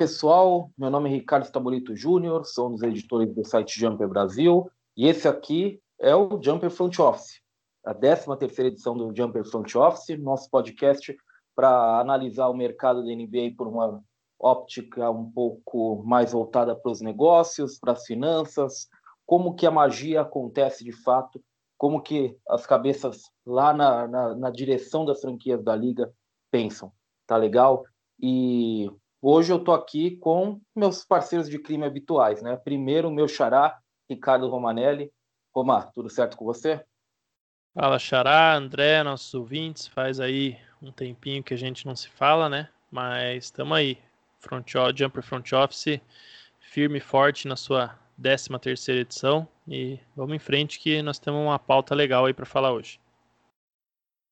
Pessoal. Meu nome é Ricardo Stabolito Júnior, sou um dos editores do site Jumper Brasil, e esse aqui é o Jumper Front Office, a 13 terceira edição do Jumper Front Office, nosso podcast para analisar o mercado da NBA por uma óptica um pouco mais voltada para os negócios, para as finanças, como que a magia acontece de fato, como que as cabeças lá na, na, na direção das franquias da liga pensam. Tá legal? E hoje eu estou aqui com meus parceiros de crime habituais, né? Primeiro, o meu xará, Ricardo Romanelli. Roma, tudo certo com você? Fala, Xará, André, nossos ouvintes. Faz aí um tempinho que a gente não se fala, né? Mas estamos aí. Front, Jumper Front Office, firme e forte na sua 13 terceira edição. E vamos em frente que nós temos uma pauta legal aí para falar hoje.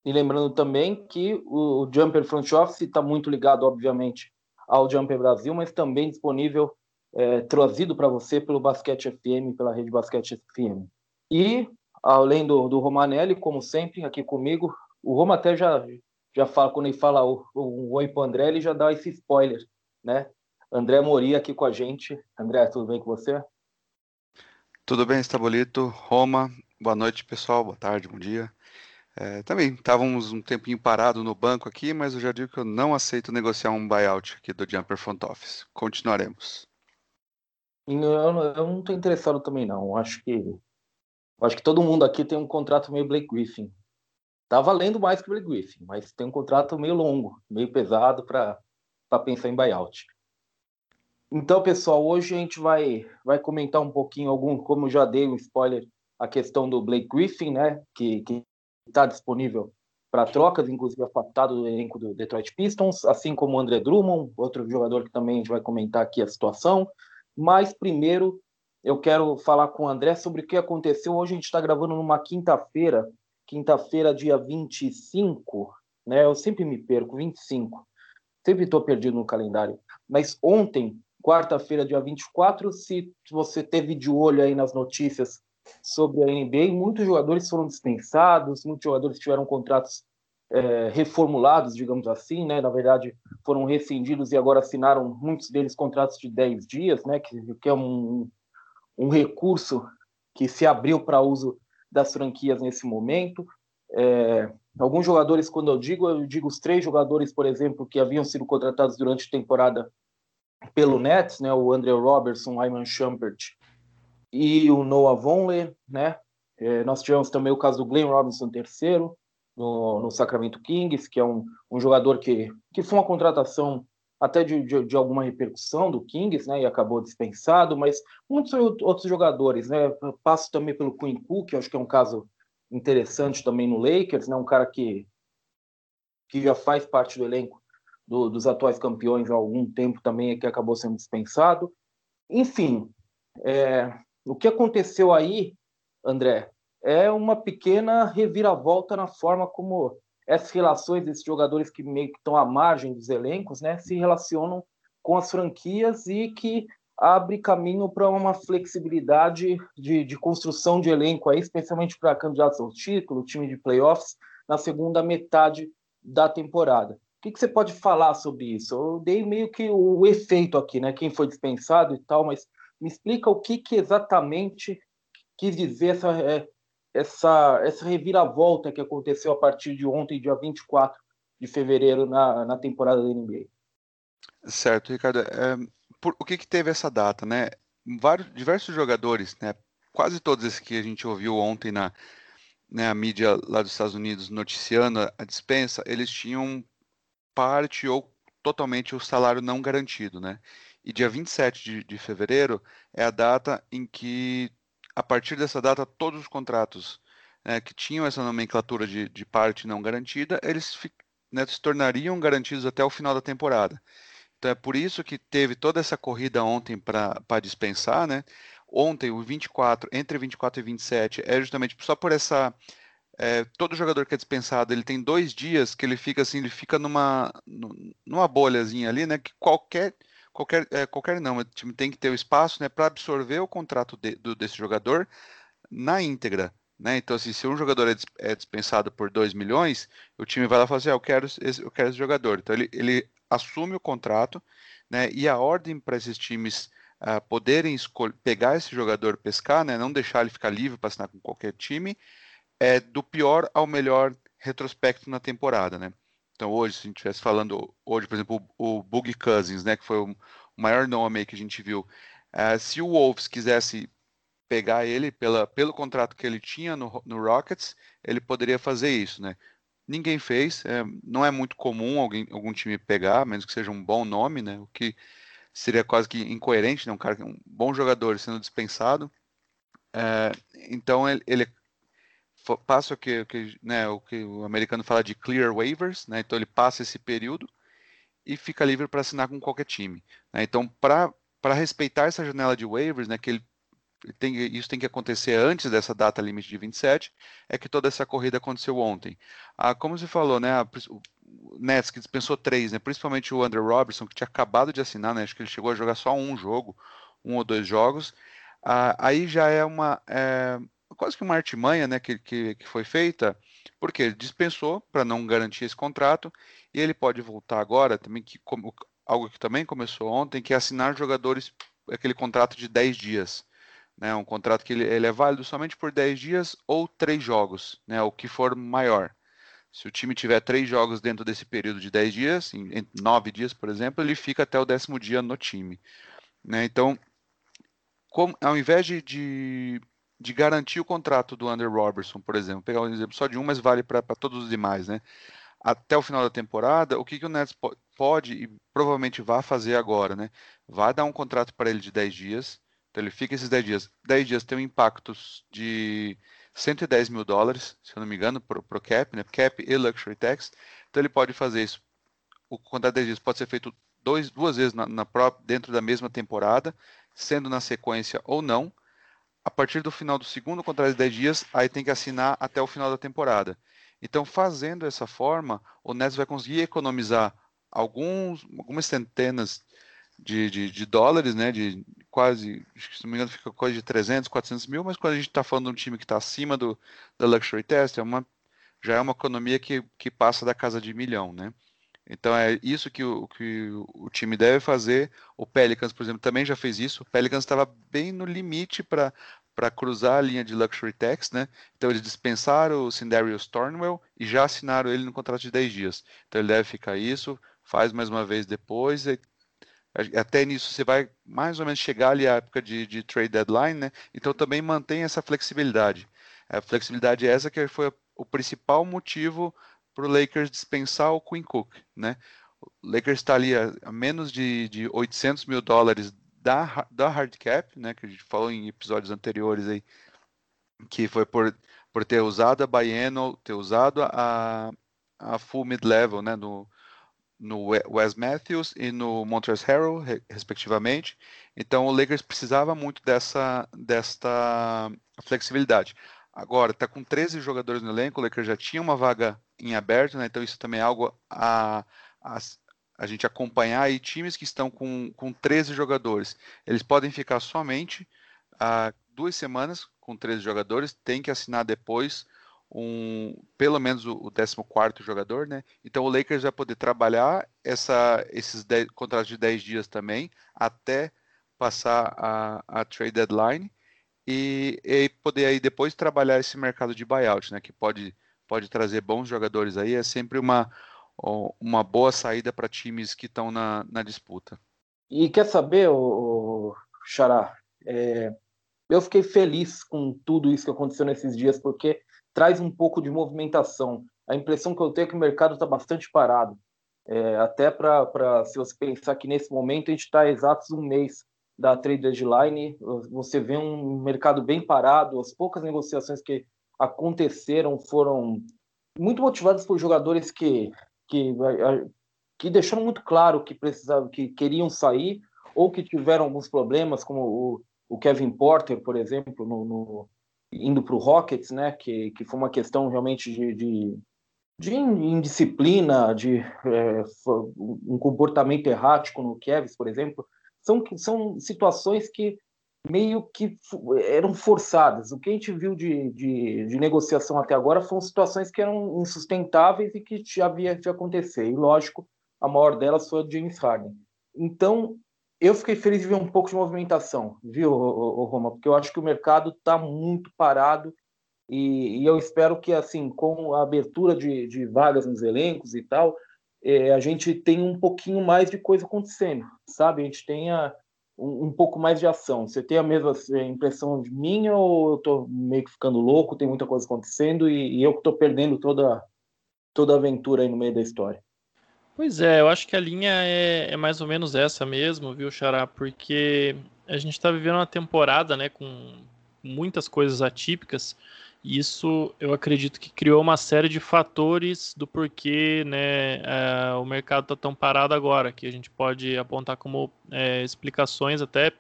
E lembrando também que o Jumper Front Office está muito ligado, obviamente, ao Jumper Brasil, mas também disponível, é, trazido para você pelo Basquete FM, pela rede Basquete FM. E, além do, do Romanelli, como sempre, aqui comigo, o Roma até já, já fala, quando ele fala o, o, o oi para André, ele já dá esse spoiler, né? André Mori aqui com a gente. André, tudo bem com você? Tudo bem, Estabolito. Roma, boa noite, pessoal. Boa tarde, bom dia. É, também estávamos um tempinho parado no banco aqui, mas eu já digo que eu não aceito negociar um buyout aqui do Jumper Front Office. Continuaremos. Eu, não estou interessado também não. Acho que acho que todo mundo aqui tem um contrato meio Blake Griffin. Tá valendo mais que o Blake Griffin, mas tem um contrato meio longo, meio pesado para pensar em buyout. Então, pessoal, hoje a gente vai, vai comentar um pouquinho, algum, como já dei um spoiler, a questão do Blake Griffin, né, que, que está disponível para trocas, inclusive afastado do elenco do Detroit Pistons, assim como o André Drummond, outro jogador que também a gente vai comentar aqui a situação. Mas primeiro eu quero falar com o André sobre o que aconteceu. Hoje a gente está gravando numa quinta-feira, quinta-feira, dia 25, né? Eu sempre me perco, 25. Sempre estou perdido no calendário. Mas ontem, quarta-feira, dia 24, se você teve de olho aí nas notícias sobre a NBA, muitos jogadores foram dispensados, muitos jogadores tiveram contratos é, reformulados, digamos assim, né? Na verdade, foram rescindidos e agora assinaram muitos deles contratos de 10 dias, né? Que, que é um, um recurso que se abriu para uso das franquias nesse momento. É, alguns jogadores, quando eu digo, eu digo os três jogadores, por exemplo, que haviam sido contratados durante a temporada pelo Nets, né? O Andrew Robertson, Iman Shumpert e o Noah Vonleh, né? É, nós tivemos também o caso do Glenn Robinson terceiro no, no Sacramento Kings, que é um, um jogador que, que foi uma contratação até de, de, de, alguma repercussão do Kings, né, e acabou dispensado, mas muitos outros jogadores, né, passo também pelo Quinn Cook, acho que é um caso interessante também no Lakers, né, um cara que, que já faz parte do elenco do, dos atuais campeões há algum tempo também, que acabou sendo dispensado. Enfim, é, o que aconteceu aí, André, é uma pequena reviravolta na forma como essas relações desses jogadores que meio que estão à margem dos elencos, né, se relacionam com as franquias e que abre caminho para uma flexibilidade de, de, construção de elenco aí, especialmente para candidatos ao título, time de playoffs, na segunda metade da temporada. O que, que, você pode falar sobre isso? Eu dei meio que o, o efeito aqui, né? Quem foi dispensado e tal, mas me explica o que, que exatamente quis dizer essa, é, essa, essa reviravolta que aconteceu a partir de ontem, dia 24 de fevereiro, na, na temporada da NBA. Certo, Ricardo. É, por, o que, que teve essa data, né? Vários, diversos jogadores, né? Quase todos esses que a gente ouviu ontem na né, a mídia lá dos Estados Unidos noticiando a dispensa, eles tinham parte ou totalmente o salário não garantido, né? E dia 27 de, de fevereiro é a data em que a partir dessa data, todos os contratos né, que tinham essa nomenclatura de, de parte não garantida, eles né, se tornariam garantidos até o final da temporada. Então é por isso que teve toda essa corrida ontem para dispensar, né? Ontem, o 24, entre 24 e 27, é justamente só por essa. É, todo jogador que é dispensado, ele tem dois dias que ele fica assim, ele fica numa, numa bolhazinha ali, né? Que qualquer qualquer, é, qualquer não, o time tem que ter o espaço né, para absorver o contrato de, do, desse jogador na íntegra. Né? Então, assim, se um jogador é, é dispensado por 2 milhões, o time vai lá e fala assim: ah, eu, quero esse, eu quero esse jogador. Então, ele, ele assume o contrato né? E a ordem para esses times uh, poderem pegar esse jogador, pescar, né? Não deixar ele ficar livre para assinar com qualquer time, é do pior ao melhor retrospecto na temporada, né? Então hoje, se a gente estivesse falando hoje, por exemplo, o, o Cousins, né? Que foi o maior nome que a gente viu. Uh, se o Wolves quisesse pegar ele pela, pelo contrato que ele tinha no, no Rockets, ele poderia fazer isso, né? Ninguém fez, é, não é muito comum alguém, algum time pegar, menos que seja um bom nome, né? O que seria quase que incoerente, né? Um cara, um bom jogador sendo dispensado. É, então ele, ele passa o que, que, né, o que o americano fala de clear waivers, né? Então ele passa esse período e fica livre para assinar com qualquer time. Né? Então para respeitar essa janela de waivers, né, que ele tem, isso tem que acontecer antes dessa data limite de 27, é que toda essa corrida aconteceu ontem. Ah, como você falou, né, a, o Nets que dispensou três, né, principalmente o Andrew Robertson, que tinha acabado de assinar, né, acho que ele chegou a jogar só um jogo, um ou dois jogos, ah, aí já é uma, é, quase que uma artimanha, né, que, que, que foi feita, porque ele dispensou para não garantir esse contrato, e ele pode voltar agora, também que como, algo que também começou ontem, que é assinar jogadores aquele contrato de 10 dias né, um contrato que ele, ele, é válido somente por 10 dias ou 3 jogos, né, o que for maior. Se o time tiver 3 jogos dentro desse período de 10 dias, em, em 9 dias, por exemplo, ele fica até o décimo dia no time. Né? Então, como, ao invés de, de, de, garantir o contrato do Andrew Robertson, por exemplo, pegar um exemplo só de um, mas vale para todos os demais, né? até o final da temporada, o que, que o Nets pode e provavelmente vai fazer agora, né? Vai dar um contrato para ele de 10 dias, então ele fica esses 10 dias. 10 dias tem um impacto de 110 mil dólares, se eu não me engano, para o cap, né? Cap e luxury tax. Então ele pode fazer isso. O contrato de 10 dias pode ser feito dois, duas vezes na, na própria, dentro da mesma temporada, sendo na sequência ou não. A partir do final do segundo contrato de 10 dias, aí tem que assinar até o final da temporada. Então, fazendo dessa forma, o Nets vai conseguir economizar alguns, algumas centenas de, de, de, dólares, né? De quase, se não me engano, fica coisa de 300, 400 mil, mas quando a gente está falando de um time que está acima do, da Luxury Test, é uma, já é uma economia que, que passa da casa de milhão, né? Então é isso que o, que o time deve fazer. O Pelicans, por exemplo, também já fez isso. O Pelicans estava bem no limite para para cruzar a linha de Luxury Tax, né? Então eles dispensaram o Sindarius Thornwell e já assinaram ele no contrato de 10 dias. Então ele deve ficar isso, faz mais uma vez depois, até nisso você vai mais ou menos chegar ali à época de, de trade deadline, né? Então também mantém essa flexibilidade. A flexibilidade é essa que foi o principal motivo para o Lakers dispensar o Quinn Cook, né? O Lakers está ali a, menos de, de 800 mil dólares da, da hard cap, né? Que a gente falou em episódios anteriores aí, que foi por, por ter usado a biennial, ter usado a, a full mid-level, né? No, no Wes Matthews e no Montrezl Harrell, respectivamente. Então o Lakers precisava muito dessa desta flexibilidade. Agora está com 13 jogadores no elenco, o Lakers já tinha uma vaga em aberto, né? então isso também é algo a, a, a gente acompanhar. E times que estão com, com 13 jogadores, eles podem ficar somente uh, duas semanas com 13 jogadores, tem que assinar depois um pelo menos o, 14 jogador, né? Então o Lakers vai poder trabalhar essa, esses 10, contratos de 10 dias também até passar a, a trade deadline e, e, poder aí depois trabalhar esse mercado de buyout, né? Que pode, pode trazer bons jogadores aí, é sempre uma, uma boa saída para times que estão na, na disputa. E quer saber, o, Xará? É, eu fiquei feliz com tudo isso que aconteceu nesses dias, porque traz um pouco de movimentação. A impressão que eu tenho é que o mercado está bastante parado. É, até para, se você pensar que nesse momento a gente está exatos um mês da trade deadline, você vê um mercado bem parado, as poucas negociações que aconteceram foram muito motivadas por jogadores que, que, que deixaram muito claro que precisavam, que queriam sair ou que tiveram alguns problemas, como o, o Kevin Porter, por exemplo, no, no indo para o Rockets, né, que, que foi uma questão realmente de, de, de indisciplina, de é, um comportamento errático no Kevs, por exemplo, são, são situações que meio que eram forçadas. O que a gente viu de, de, de, negociação até agora foram situações que eram insustentáveis e que já havia de acontecer. E, lógico, a maior delas foi a de James Harden. então, eu fiquei feliz de ver um pouco de movimentação, viu, Roma? Porque eu acho que o mercado está muito parado e, e, eu espero que, assim, com a abertura de, de vagas nos elencos e tal, é, a gente tenha um pouquinho mais de coisa acontecendo, sabe? A gente tenha um, um pouco mais de ação. Você tem a mesma impressão de minha ou eu estou meio que ficando louco, tem muita coisa acontecendo e, e eu que estou perdendo toda, toda a aventura aí no meio da história? Pois é, eu acho que a linha é, é mais ou menos essa mesmo, viu, Xará? Porque a gente está vivendo uma temporada, né, com muitas coisas atípicas. Isso eu acredito que criou uma série de fatores do porquê né, é, o mercado está tão parado agora, que a gente pode apontar como é, explicações até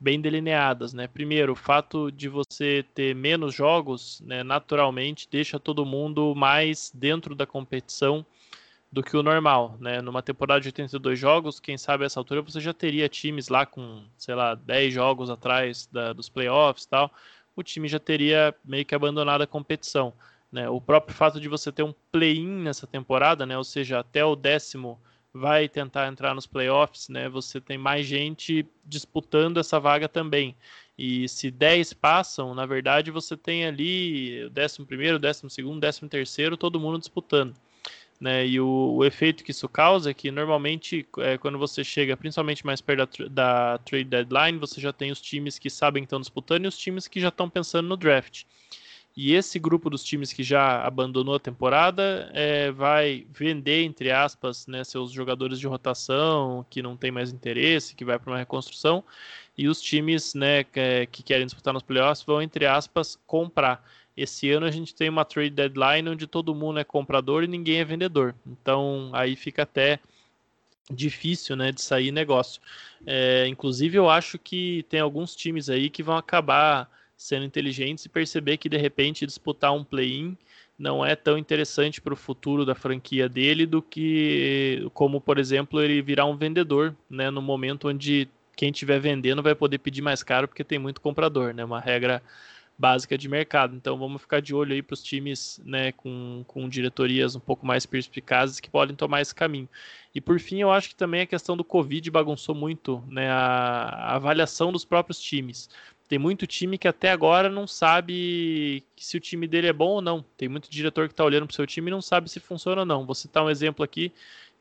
bem delineadas. Né? Primeiro, o fato de você ter menos jogos, né, naturalmente, deixa todo mundo mais dentro da competição do que o normal, né? Numa temporada de 82 jogos, quem sabe essa altura você já teria times lá com, sei lá, 10 jogos atrás da, dos playoffs e tal, o time já teria meio que abandonado a competição, né? O próprio fato de você ter um play-in nessa temporada, né? Ou seja, até o décimo vai tentar entrar nos playoffs, né? Você tem mais gente disputando essa vaga também. E se 10 passam, na verdade você tem ali o décimo primeiro, décimo segundo, décimo terceiro, todo mundo disputando. Né? E o, o, efeito que isso causa é que normalmente é, quando você chega, principalmente mais perto da, da, trade deadline, você já tem os times que sabem que estão disputando e os times que já estão pensando no draft. E esse grupo dos times que já abandonou a temporada é, vai vender, entre aspas, né, seus jogadores de rotação que não tem mais interesse, que vai para uma reconstrução, e os times né, que, que querem disputar nos playoffs vão, entre aspas, comprar. Esse ano a gente tem uma trade deadline onde todo mundo é comprador e ninguém é vendedor. Então aí fica até difícil né, de sair negócio. É, inclusive eu acho que tem alguns times aí que vão acabar sendo inteligentes e perceber que de repente disputar um play-in não é tão interessante para o futuro da franquia dele do que como por exemplo ele virar um vendedor né, no momento onde quem estiver vendendo vai poder pedir mais caro porque tem muito comprador, né? Uma regra básica de mercado. Então vamos ficar de olho aí para os times né, com, com diretorias um pouco mais perspicazes que podem tomar esse caminho. E por fim, eu acho que também a questão do Covid bagunçou muito né, a, a avaliação dos próprios times. Tem muito time que até agora não sabe se o time dele é bom ou não. Tem muito diretor que está olhando para o seu time e não sabe se funciona ou não. Vou citar um exemplo aqui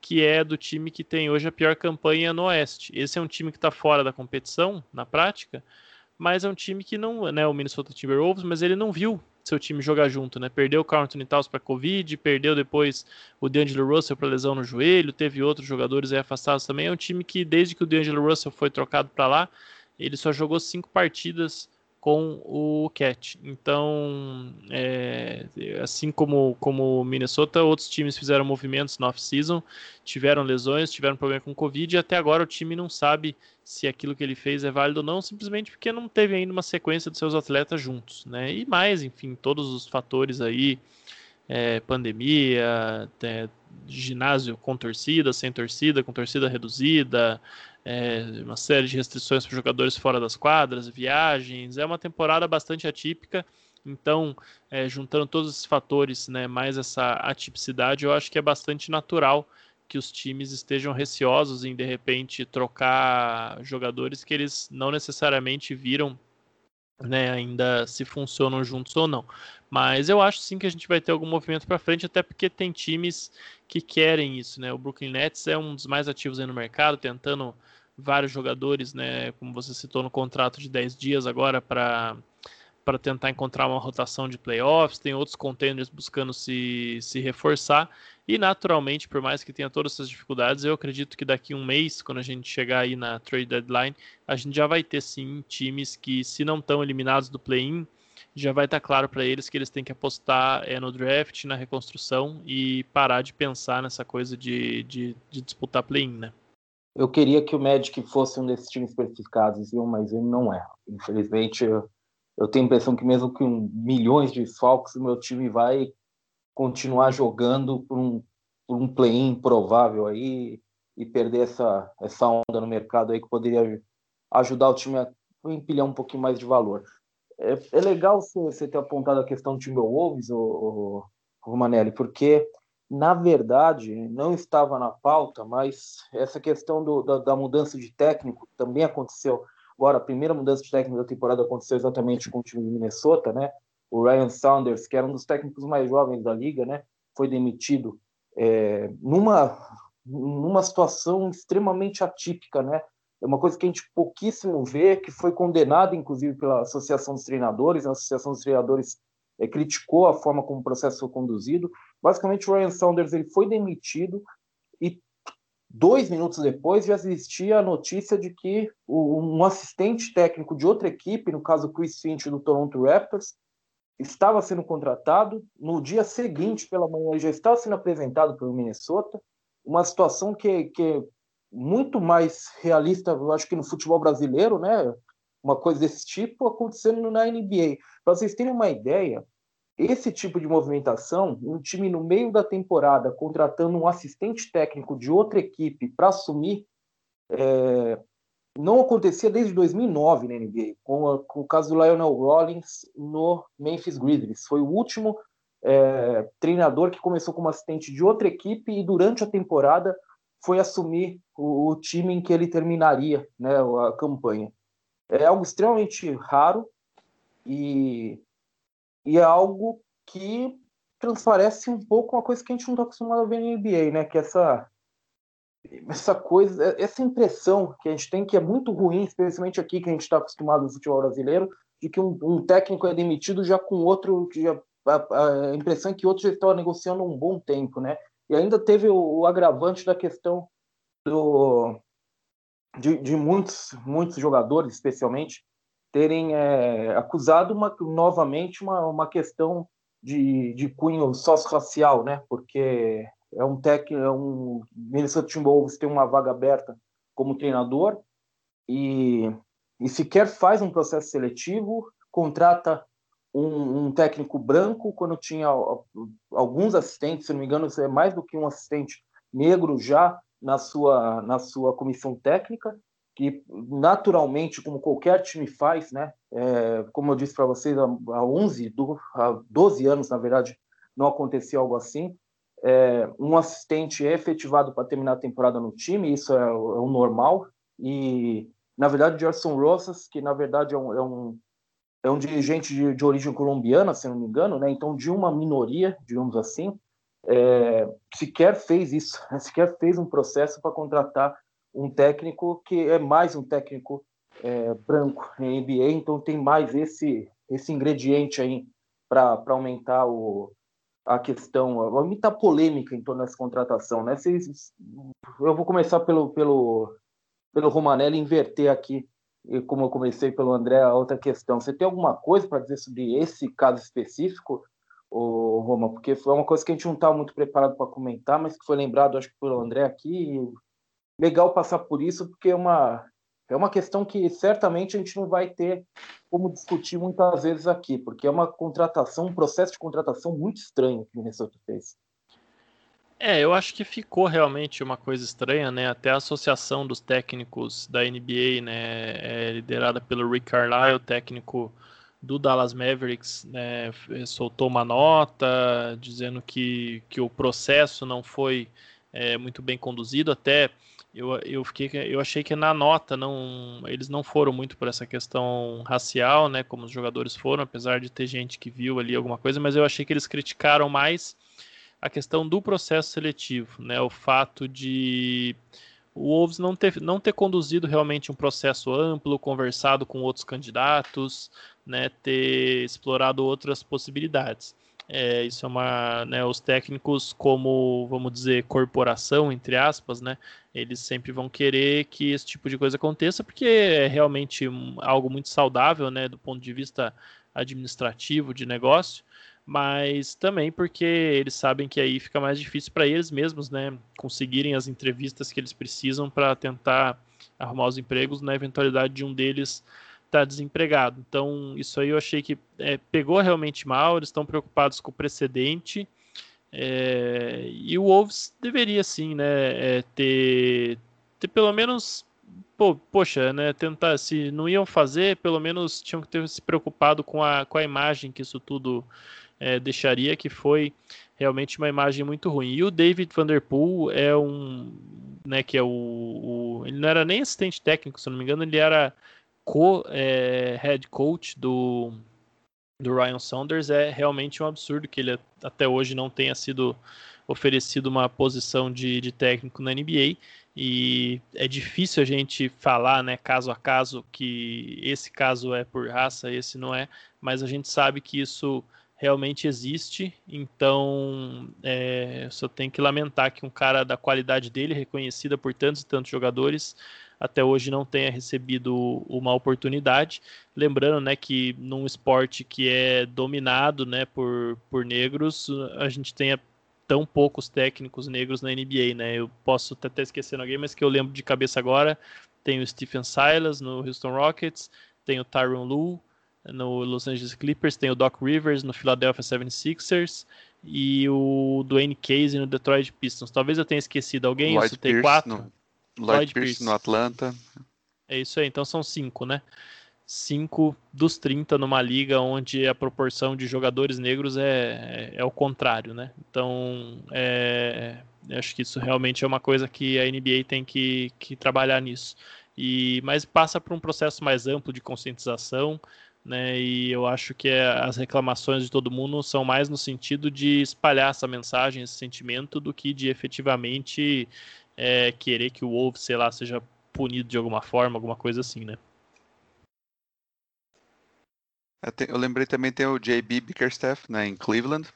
que é do time que tem hoje a pior campanha no Oeste. Esse é um time que está fora da competição, na prática, mas é um time que não, né, o Minnesota Timberwolves, mas ele não viu seu time jogar junto, né? Perdeu o Carl Anthony Towns para Covid, perdeu depois o D'Angelo Russell para lesão no joelho, teve outros jogadores afastados também. É um time que desde que o D'Angelo Russell foi trocado para lá, ele só jogou cinco partidas com o Cat. Então, é, assim como como Minnesota, outros times fizeram movimentos no off-season, tiveram lesões, tiveram problema com Covid e até agora o time não sabe se aquilo que ele fez é válido ou não, simplesmente porque não teve ainda uma sequência de seus atletas juntos, né? E mais, enfim, todos os fatores aí, é, pandemia, é, ginásio com torcida, sem torcida, com torcida reduzida, é, uma série de restrições para jogadores fora das quadras, viagens. É uma temporada bastante atípica. Então, é, juntando todos esses fatores, né, mais essa atipicidade, eu acho que é bastante natural que os times estejam receosos em de repente trocar jogadores que eles não necessariamente viram né, ainda se funcionam juntos ou não. Mas eu acho sim que a gente vai ter algum movimento para frente, até porque tem times que querem isso, né? O Brooklyn Nets é um dos mais ativos no mercado, tentando vários jogadores, né, como você citou no contrato de 10 dias agora para para tentar encontrar uma rotação de playoffs, tem outros contenders buscando se, se reforçar, e naturalmente, por mais que tenha todas essas dificuldades, eu acredito que daqui um mês, quando a gente chegar aí na trade deadline, a gente já vai ter sim times que, se não estão eliminados do play-in, já vai estar tá claro para eles que eles têm que apostar é, no draft, na reconstrução e parar de pensar nessa coisa de, de, de disputar play-in, né? Eu queria que o Magic fosse um desses times especificados, viu? mas ele não é. Infelizmente, eu, eu tenho a impressão que mesmo com milhões de desfalques, o meu time vai continuar jogando por um, por um play-in provável aí e perder essa, essa onda no mercado aí que poderia ajudar o time a empilhar um pouquinho mais de valor. É, é legal você, ter apontado a questão do Timberwolves, o, o Romanelli, porque na verdade, não estava na pauta, mas essa questão do, da, da, mudança de técnico também aconteceu. Agora, a primeira mudança de técnico da temporada aconteceu exatamente com o time de Minnesota, né? O Ryan Saunders, que era um dos técnicos mais jovens da liga, né? Foi demitido é, numa, numa situação extremamente atípica, né? É uma coisa que a gente pouquíssimo vê, que foi condenada, inclusive, pela Associação dos Treinadores. A Associação dos Treinadores é, criticou a forma como o processo foi conduzido. Basicamente, o Ryan Saunders ele foi demitido e dois minutos depois já existia a notícia de que um assistente técnico de outra equipe, no caso Chris Finch do Toronto Raptors, estava sendo contratado. No dia seguinte, pela manhã, ele já estava sendo apresentado pelo Minnesota. Uma situação que, que muito mais realista, eu acho que no futebol brasileiro, né? Uma coisa desse tipo acontecendo na NBA. Para vocês terem uma ideia, esse tipo de movimentação, um time no meio da temporada contratando um assistente técnico de outra equipe para assumir, é, não acontecia desde 2009 na NBA, com, a, com, o caso do Lionel Rollins no Memphis Grizzlies. Foi o último é, treinador que começou como assistente de outra equipe e durante a temporada foi assumir o, o time em que ele terminaria né, a campanha. É algo extremamente raro e e é algo que transparece um pouco uma coisa que a gente não está acostumado a ver na NBA, né? Que essa essa coisa, essa impressão que a gente tem que é muito ruim, especialmente aqui que a gente está acostumado no futebol brasileiro, de que um, um, técnico é demitido já com outro, que já, a, a, impressão é que outro já estava negociando um bom tempo, né? E ainda teve o, o agravante da questão do, de, de muitos, muitos jogadores, especialmente, terem é, acusado uma, novamente uma, uma questão de, de cunho sócio-racial, né? Porque é um técnico, é um Minnesota Timberwolves tem uma vaga aberta como treinador e, e sequer faz um processo seletivo, contrata um, um, técnico branco quando tinha alguns assistentes, se não me engano, é mais do que um assistente negro já na sua na sua comissão técnica que naturalmente, como qualquer time faz, né? É, como eu disse para vocês, há 11, do, há 12 anos, na verdade, não acontecia algo assim. É, um assistente é efetivado para terminar a temporada no time, isso é, o, é o normal. E, na verdade, Gerson Rosas, que na verdade é um, é um, é um dirigente de, de, origem colombiana, se não me engano, né? então de uma minoria, digamos assim, é, sequer fez isso, sequer fez um processo para contratar um técnico que é mais um técnico é, branco em NBA, então tem mais esse esse ingrediente aí para aumentar o, a questão, aumentar a polêmica em torno dessa contratação, né? Vocês, eu vou começar pelo pelo pelo Romanelli inverter aqui, como eu comecei pelo André, a outra questão. Você tem alguma coisa para dizer sobre esse caso específico, o Roma? Porque foi uma coisa que a gente não estava muito preparado para comentar, mas que foi lembrado, acho que pelo André aqui, legal passar por isso, porque é uma, é uma questão que certamente a gente não vai ter como discutir muitas vezes aqui, porque é uma contratação, um processo de contratação muito estranho que o Minnesota fez. É, eu acho que ficou realmente uma coisa estranha, né? Até a associação dos técnicos da NBA, né, é liderada pelo Rick Carlisle, técnico do Dallas Mavericks, né, soltou uma nota dizendo que, que o processo não foi é, muito bem conduzido, até eu, eu fiquei eu achei que na nota não eles não foram muito por essa questão racial né? Como os jogadores foram apesar de ter gente que viu ali alguma coisa mas eu achei que eles criticaram mais a questão do processo seletivo né? O fato de o Wolves não ter, não ter conduzido realmente um processo amplo, conversado com outros candidatos, né, ter explorado outras possibilidades. É, isso é uma, né, os técnicos como, vamos dizer, corporação, entre aspas, né, eles sempre vão querer que esse tipo de coisa aconteça, porque é realmente algo muito saudável, né, do ponto de vista administrativo de negócio, mas também porque eles sabem que aí fica mais difícil para eles mesmos, né, conseguirem as entrevistas que eles precisam para tentar arrumar os empregos na eventualidade de um deles está desempregado. Então, isso aí eu achei que é, pegou realmente mal, eles estão preocupados com o precedente. É, e o Wolves deveria sim, né, é, ter, ter pelo menos, pô, poxa, né, tentar, se não iam fazer, pelo menos tinham que ter se preocupado com a, com a imagem que isso tudo é, deixaria, que foi realmente uma imagem muito ruim. E o David Vanderpool é um, né, que é o, o ele não era nem assistente técnico, se não me engano, ele era co é, head coach do do Ryan Saunders. É realmente um absurdo que ele até hoje não tenha sido oferecido uma posição de, de técnico na NBA e é difícil a gente falar, né, caso a caso, que esse caso é por raça, esse não é, mas a gente sabe que isso realmente existe, então é, só tem que lamentar que um cara da qualidade dele, reconhecida por tantos e tantos jogadores, até hoje não tenha recebido uma oportunidade. Lembrando né, que num esporte que é dominado né, por, por negros, a gente tem tão poucos técnicos negros na NBA, né? Eu posso até esquecendo alguém, mas que eu lembro de cabeça agora, tem o Stephen Silas no Houston Rockets, tem o Tyron Lue no Los Angeles Clippers, tem o Doc Rivers no Philadelphia 76ers e o Dwayne Casey no Detroit Pistons. Talvez eu tenha esquecido alguém, Lloyd tem quatro. No, Lloyd, Lloyd Pierce, Pierce no Atlanta. É isso aí, então são cinco, né? 5 dos 30 numa liga onde a proporção de jogadores negros é, é, é o contrário, né? Então, é, acho que isso realmente é uma coisa que a NBA tem que, que trabalhar nisso. E, mas passa por um processo mais amplo de conscientização, né? E eu acho que é, as reclamações de todo mundo são mais no sentido de espalhar essa mensagem, esse sentimento, do que de efetivamente é, querer que o Wolves, sei lá, seja punido de alguma forma, alguma coisa assim, né? Eu lembrei também tem o JB Bickerstaff né, em Cleveland,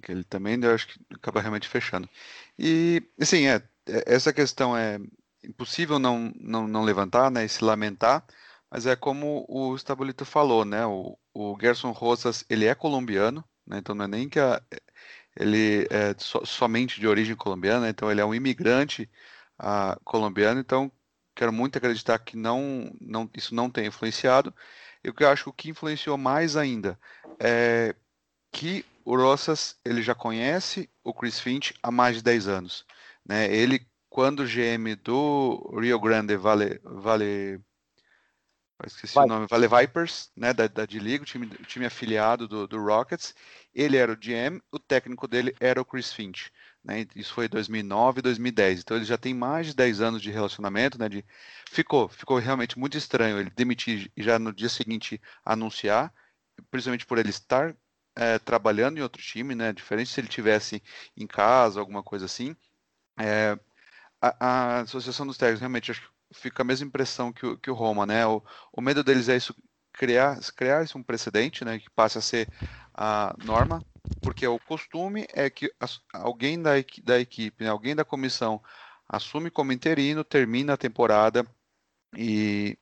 que ele também eu acho que acaba realmente fechando. E assim, é, é, essa questão é impossível não, não, não levantar né, e se lamentar, mas é como o Stabolito falou, né? O, o Gerson Rosas ele é colombiano, né, então não é nem que a, ele é so, somente de origem colombiana, então ele é um imigrante a, colombiano, então quero muito acreditar que não, não isso não tem influenciado. E o que eu acho que o que influenciou mais ainda é que o Rossas ele já conhece o Chris Finch há mais de 10 anos. Né? Ele, quando GM do Rio Grande Vale, vale esqueci Vai. o nome, Vale Vipers, né, da, da D-League, o time, o time afiliado do, do Rockets, ele era o GM, o técnico dele era o Chris Finch. Né? Isso foi 2009, 2010. Então ele já tem mais de 10 anos de relacionamento, né? De... Ficou, ficou realmente muito estranho ele demitir e já no dia seguinte anunciar, principalmente por ele estar é, trabalhando em outro time, né? Diferente se ele tivesse em casa, alguma coisa assim. É, a, a, Associação dos Técnicos realmente acho que fica a mesma impressão que o, que o Roma, né? O, o medo deles é isso criar criar um precedente, né? Que passe a ser a norma porque o costume é que alguém da, da equipe, né, alguém da comissão assume como interino, termina a temporada e,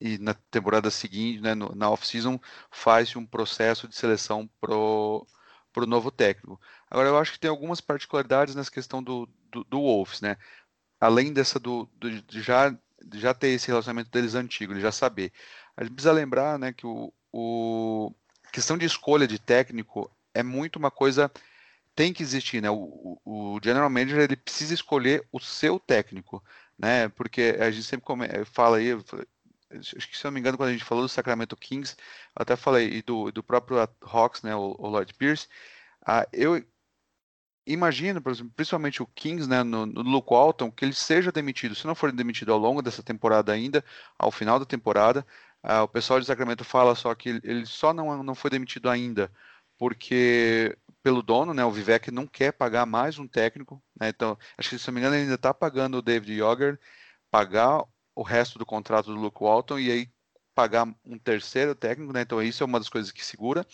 e na temporada seguinte, né, no, na off-season, faz um processo de seleção pro para o novo técnico. Agora, eu acho que tem algumas particularidades nessa questão do, do, do Wolves, né? Além dessa do, do já, já ter esse relacionamento deles antigo, de já saber. A gente precisa lembrar, né, que o, o questão de escolha de técnico é muito uma coisa tem que existir, né? O, o, general manager ele precisa escolher o seu técnico, né? Porque a gente sempre come, fala aí, acho que se eu não me engano quando a gente falou do Sacramento Kings, até falei e do, do próprio Hawks, né? O, o Lloyd Pierce, ah, eu imagino, por exemplo, principalmente o Kings, né? No, no Luke Walton, que ele seja demitido. Se não for demitido ao longo dessa temporada ainda, ao final da temporada, ah, o pessoal de Sacramento fala só que ele só não, não foi demitido ainda porque pelo dono, né, o Vivek não quer pagar mais um técnico, né, então acho que se não me engano ele ainda está pagando o David Yoger, pagar o resto do contrato do Luke Walton e aí pagar um terceiro técnico, né, então isso é uma das coisas que segura,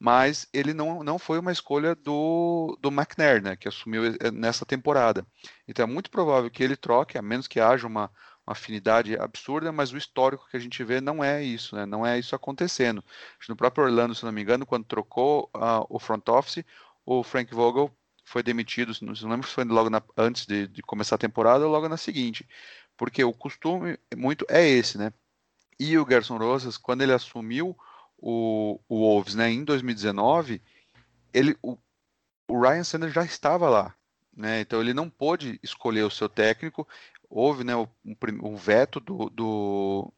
mas ele não, não foi uma escolha do, do McNair, né, que assumiu eh, nessa temporada. Então é muito provável que ele troque, a menos que haja uma, uma afinidade absurda, mas o histórico que a gente vê não é isso, né? não é isso acontecendo. No próprio Orlando, se não me engano, quando trocou uh, o front office, o Frank Vogel foi demitido, não, lembro se foi logo na, antes de, de, começar a temporada ou logo na seguinte, porque o costume muito é esse, né? E o Gerson Rosas, quando ele assumiu o, o Wolves né, em 2019, ele, o, o Ryan Sanders já estava lá. Né? Então ele não pôde escolher o seu técnico, houve né, um, um veto do, do,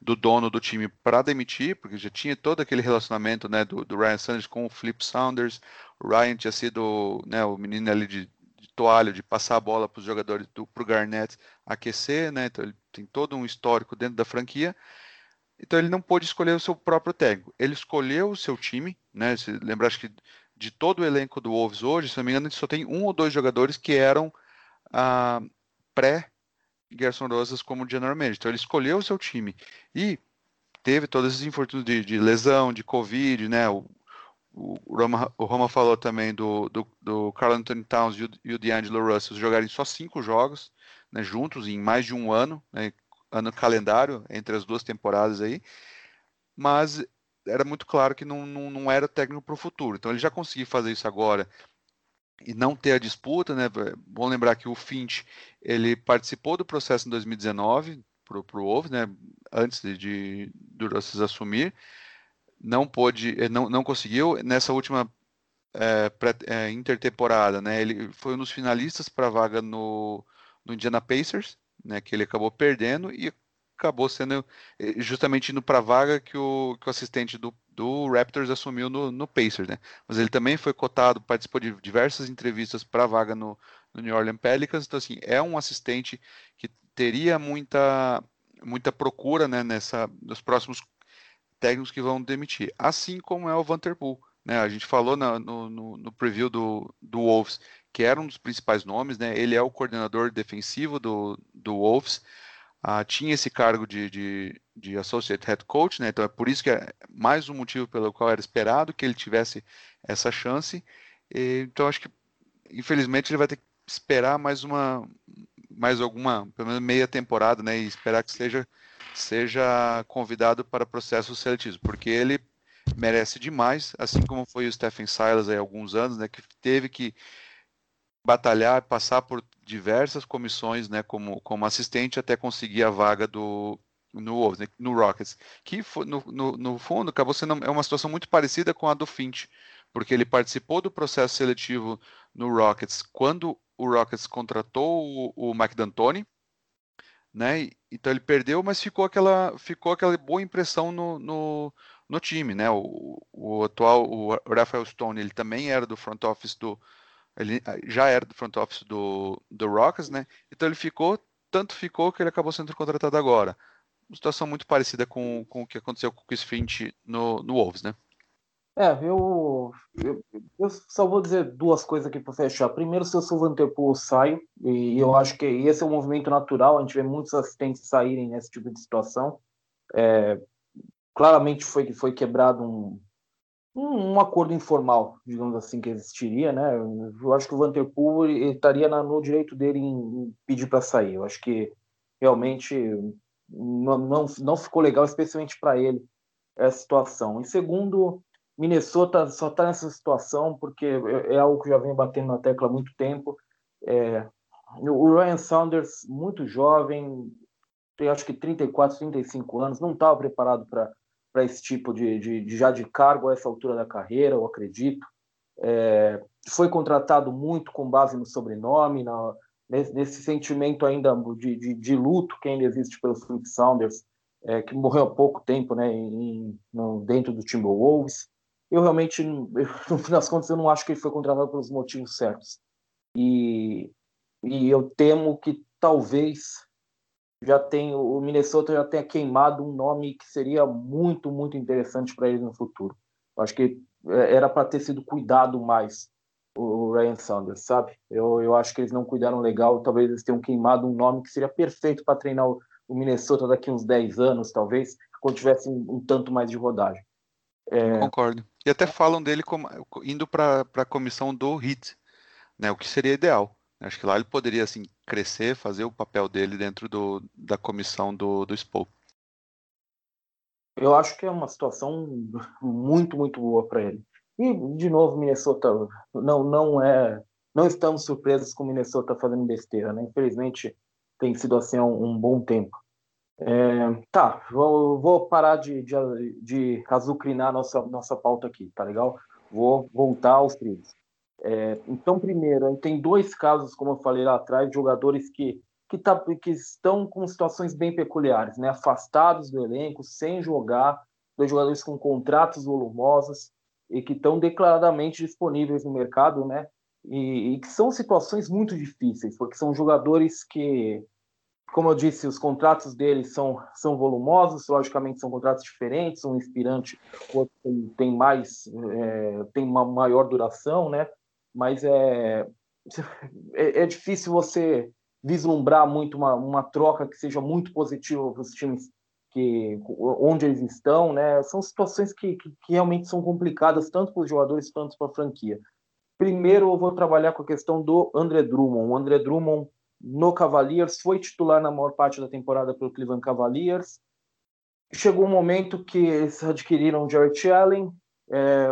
do dono do time para demitir, porque já tinha todo aquele relacionamento né, do, do, Ryan Sanders com o Flip Saunders. O Ryan tinha sido né, o menino ali de, de toalha, de passar a bola para os jogadores, para o Garnett aquecer, né? Então ele tem todo um histórico dentro da franquia. Então ele não pôde escolher o seu próprio técnico. Ele escolheu o seu time, né? Se lembrar, acho que de todo o elenco do Wolves hoje, se não me engano, só tem um ou dois jogadores que eram ah, pré Gerson Rosas como general manager. Então ele escolheu o seu time e teve todos esses infortúnios de, de lesão, de Covid, né? O, o, Roma, o Roma falou também do, do, do Carl Anthony Towns e o, e o Russell jogarem só cinco jogos né, juntos em mais de um ano, né, ano calendário entre as duas temporadas aí, mas era muito claro que não, não, não era técnico para o futuro. Então ele já conseguiu fazer isso agora e não ter a disputa, né? Bom lembrar que o Finch ele participou do processo em 2019 para o Wolves, né? Antes de, de assumir, não pôde, não, não conseguiu nessa última é, pré, é, intertemporada, né? Ele foi um dos finalistas para a vaga no, no Indiana Pacers, né? Que ele acabou perdendo e acabou sendo eh, justamente indo para a vaga que o, que o assistente do, do Raptors assumiu no, no Pacers, né? Mas ele também foi cotado, participou de diversas entrevistas para a vaga no, no, New Orleans Pelicans, então assim, é um assistente que teria muita muita procura, né, nessa nos próximos técnicos que vão demitir, assim como é o Vanderpool, né? A gente falou na, no, no, no, preview do, do Wolves que era um dos principais nomes, né? Ele é o coordenador defensivo do, do Wolves ah, tinha esse cargo de, de, de, Associate Head Coach, né? então é por isso que é mais um motivo pelo qual era esperado que ele tivesse essa chance. E, então acho que, infelizmente, ele vai ter que esperar mais uma, mais alguma, pelo menos meia temporada, né? E esperar que seja, seja convidado para processos seletivos, porque ele merece demais, assim como foi o Stephen Silas há alguns anos, né? Que teve que batalhar, passar por diversas comissões, né, como, como assistente até conseguir a vaga do no Wolves, no Rockets, que no, no, no, fundo acabou sendo é uma situação muito parecida com a do Finch, porque ele participou do processo seletivo no Rockets quando o Rockets contratou o, o Mike D'Antoni, né? Então ele perdeu, mas ficou aquela ficou aquela boa impressão no, no, no time, né? O, o atual o Rafael Stone ele também era do front office do ele ah, já era do front office do, do Rockets, né? Então ele ficou, tanto ficou que ele acabou sendo contratado agora. Uma situação muito parecida com, com o que aconteceu com o Chris Finch no, no Wolves, né? É, eu, eu, eu, só vou dizer duas coisas aqui para fechar. Primeiro, se eu sou Vanterpool, eu saio, e eu acho que esse é um movimento natural, a gente vê muitos assistentes saírem nesse tipo de situação. É, claramente foi, foi quebrado um, um, acordo informal, digamos assim, que existiria, né? Eu acho que o Vanderpool estaria no direito dele em, pedir para sair. Eu acho que realmente não, não, não ficou legal, especialmente para ele, essa situação. E segundo, Minnesota só está nessa situação porque é, é algo que já vem batendo na tecla há muito tempo. É, o Ryan Saunders, muito jovem, tem acho que 34, 35 anos, não estava preparado para para esse tipo de, de, de, já de cargo a essa altura da carreira, eu acredito. É, foi contratado muito com base no sobrenome, na, nesse, nesse, sentimento ainda de, de, de, luto que ainda existe pelo Flip Saunders, é, que morreu há pouco tempo né, em, no, dentro do Timberwolves. Eu realmente, no fim das contas, eu não acho que ele foi contratado pelos motivos certos. E, e eu temo que talvez já tem o Minnesota já tenha queimado um nome que seria muito muito interessante para ele no futuro. Acho que é, era para ter sido cuidado mais o Ryan Sanders, sabe? Eu, eu acho que eles não cuidaram legal. Talvez eles tenham queimado um nome que seria perfeito para treinar o, o, Minnesota daqui uns 10 anos, talvez, quando tivesse um, um tanto mais de rodagem. É... Concordo. E até falam dele como, indo para a comissão do Heat, né? O que seria ideal. Acho que lá ele poderia assim crescer, fazer o papel dele dentro do, da comissão do, do. Eu acho que é uma situação muito, muito boa para ele. E, de novo, Minnesota não, não é. Não estamos surpresos com Minnesota fazendo besteira, né? Infelizmente, tem sido assim há um, um bom tempo. É, tá, vou, vou parar de, de, de azucrinar nossa, nossa pauta aqui, tá legal? Vou voltar aos trilhos. É, então, primeiro, tem dois casos, como eu falei lá atrás, de jogadores que que, tá, que estão com situações bem peculiares, né? afastados do elenco, sem jogar, dois jogadores com contratos volumosos e que estão declaradamente disponíveis no mercado, né? E, e, que são situações muito difíceis, porque são jogadores que, como eu disse, os contratos deles são, são volumosos, logicamente são contratos diferentes, um inspirante, tem mais, é, tem uma maior duração, né? Mas é, é, é difícil você vislumbrar muito uma, uma troca que seja muito positiva para os times que onde eles estão, né? São situações que, que, que realmente são complicadas tanto para os jogadores quanto para a franquia. Primeiro, eu vou trabalhar com a questão do André Drummond. O André Drummond no Cavaliers foi titular na maior parte da temporada pelo Cleveland Cavaliers. Chegou um momento que eles adquiriram o Jarrett Allen. É,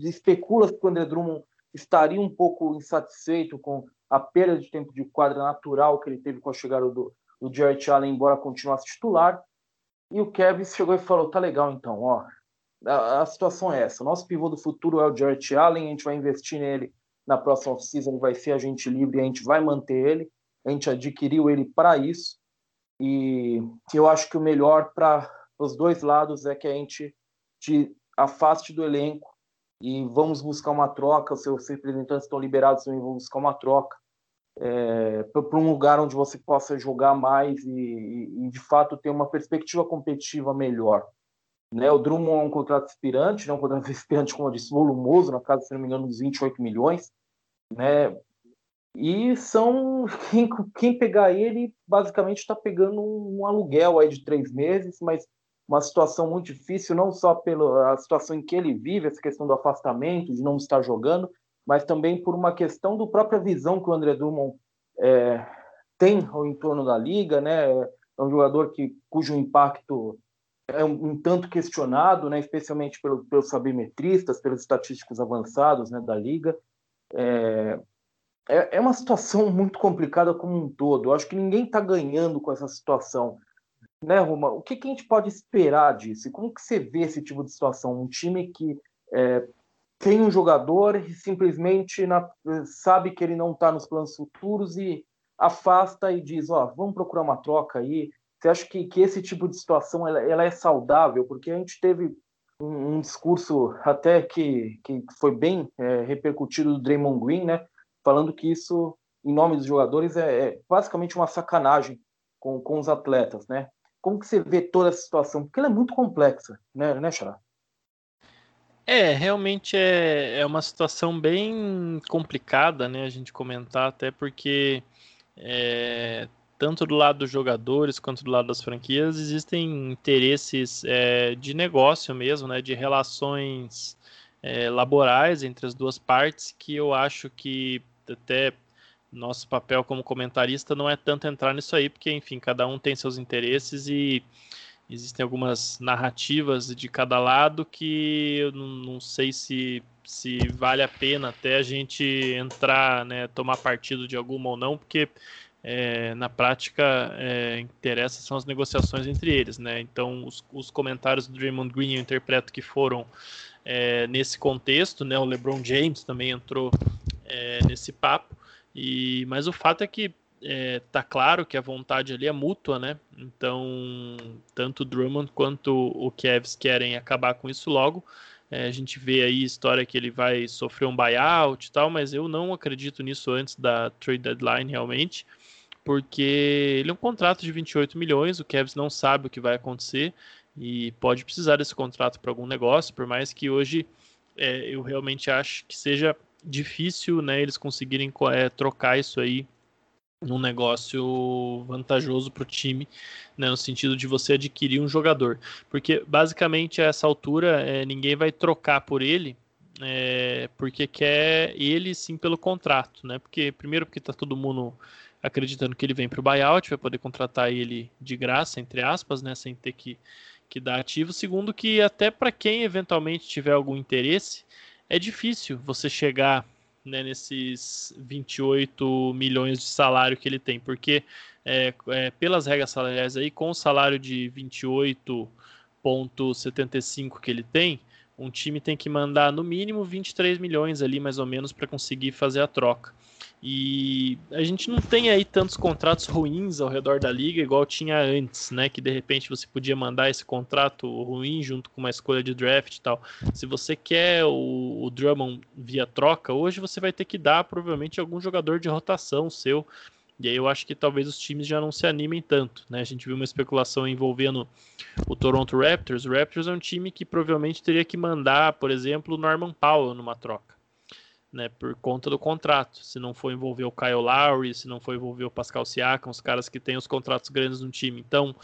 especula-se que o André Drummond estaria um pouco insatisfeito com a perda de tempo de quadra natural que ele teve com a chegada do, do Jarrett Allen, embora continuasse titular. E o Kevin chegou e falou: tá legal então, ó. A, a situação é essa. O nosso pivô do futuro é o Jarrett Allen, a gente vai investir nele na próxima off-season, vai ser agente livre a gente vai manter ele. A gente adquiriu ele para isso. E eu acho que o melhor para os dois lados é que a gente te afaste do elenco e vamos buscar uma troca. Os seus representantes estão liberados também, vamos buscar uma troca é, para um lugar onde você possa jogar mais e, e, de fato ter uma perspectiva competitiva melhor. Né? O Drummond é um contrato aspirante, né? um contrato aspirante, como eu disse, volumoso, na casa, se não me engano, dos 28 milhões. Né? E são quem, quem pegar ele basicamente está pegando um, um, aluguel aí de três meses, mas uma situação muito difícil, não só pela situação em que ele vive, essa questão do afastamento, de não estar jogando, mas também por uma questão do própria visão que o André Drummond é, tem ao entorno da liga, né? É um jogador que cujo impacto é um, um tanto questionado, né? Especialmente pelo, pelos sabermetristas, pelos estatísticos avançados, né? Da liga. É, é, é uma situação muito complicada como um todo. Eu acho que ninguém está ganhando com essa situação. Né, Roma? O que, que, a gente pode esperar disso? Como que você vê esse tipo de situação? Um time que é, tem um jogador e simplesmente na, sabe que ele não está nos planos futuros e afasta e diz, ó, vamos procurar uma troca aí. Você acha que, que esse tipo de situação ela, ela é saudável? Porque a gente teve um, um discurso até que, que foi bem é, repercutido do Draymond Green, né? Falando que isso, em nome dos jogadores, é, é basicamente uma sacanagem com, com os atletas, né? Como que você vê toda essa situação? Porque ela é muito complexa, né, né Xará? É, realmente é, é uma situação bem complicada, né, a gente comentar, até porque é, tanto do lado dos jogadores quanto do lado das franquias existem interesses é, de negócio mesmo, né, de relações é, laborais entre as duas partes, que eu acho que até nosso papel como comentarista não é tanto entrar nisso aí, porque enfim, cada um tem seus interesses e existem algumas narrativas de cada lado que eu não, sei se, se vale a pena até a gente entrar, né, tomar partido de alguma ou não, porque é, na prática é, interessa são as negociações entre eles, né? Então os, os comentários do Draymond Green eu interpreto que foram é, nesse contexto, né? O LeBron James também entrou é, nesse papo. E mas o fato é que é, tá claro que a vontade ali é mútua, né? Então, tanto o Drummond quanto o Cavs querem acabar com isso logo. É, a gente vê aí a história que ele vai sofrer um buyout e tal, mas eu não acredito nisso antes da trade deadline realmente, porque ele é um contrato de 28 milhões, o Cavs não sabe o que vai acontecer e pode precisar desse contrato para algum negócio, por mais que hoje é, eu realmente acho que seja difícil né, eles conseguirem é, trocar isso aí num negócio vantajoso para o time, né, no sentido de você adquirir um jogador. Porque basicamente a essa altura é, ninguém vai trocar por ele, é, porque quer ele sim pelo contrato, né? Porque primeiro porque está todo mundo acreditando que ele vem para o buyout, vai poder contratar ele de graça, entre aspas, né, sem ter que, que dar ativo. Segundo que até para quem eventualmente tiver algum interesse, é difícil você chegar né, nesses 28 milhões de salário que ele tem, porque é, é, pelas regras salariais aí, com o salário de 28,75 que ele tem, um time tem que mandar no mínimo 23 milhões ali, mais ou menos, para conseguir fazer a troca. E a gente não tem aí tantos contratos ruins ao redor da liga, igual tinha antes, né? Que de repente você podia mandar esse contrato ruim junto com uma escolha de draft e tal. Se você quer o, o Drummond via troca, hoje você vai ter que dar provavelmente algum jogador de rotação seu. E aí eu acho que talvez os times já não se animem tanto, né? A gente viu uma especulação envolvendo o Toronto Raptors. O Raptors é um time que provavelmente teria que mandar, por exemplo, o Norman Powell numa troca né, por conta do contrato. Se não for envolver o Kyle Lowry, se não for envolver o Pascal Siakam, os caras que têm os contratos grandes no time. Então,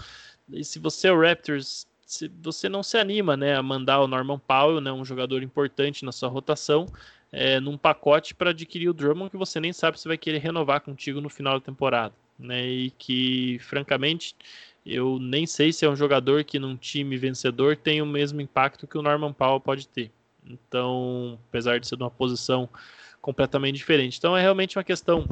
se você é o Raptors, se você não se anima, né, a mandar o Norman Powell, né, um jogador importante na sua rotação, é, num pacote para adquirir o Drummond que você nem sabe se vai querer renovar contigo no final da temporada, né, e que, francamente, eu nem sei se é um jogador que num time vencedor tem o mesmo impacto que o Norman Powell pode ter. Então, apesar de ser de uma posição completamente diferente. Então, é realmente uma questão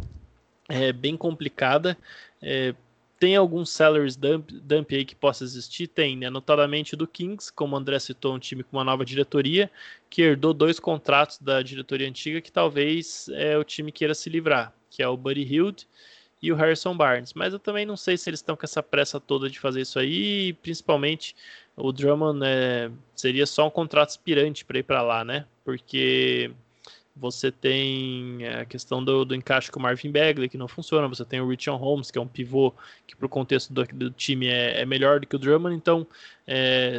é, bem complicada. É, tem alguns salaries dump, dump aí que possa existir? Tem, né? Notadamente do Kings, como o André citou, um time com uma nova diretoria, que herdou dois contratos da diretoria antiga que talvez é, o time queira se livrar, que é o Buddy Hield e o Harrison Barnes. Mas eu também não sei se eles estão com essa pressa toda de fazer isso aí, principalmente o Drummond é, seria só um contrato aspirante para ir para lá, né? Porque você tem a questão do, do, encaixe com o Marvin Bagley, que não funciona. Você tem o Richard Holmes, que é um pivô que, para o contexto do, do time, é, é, melhor do que o Drummond. Então, é,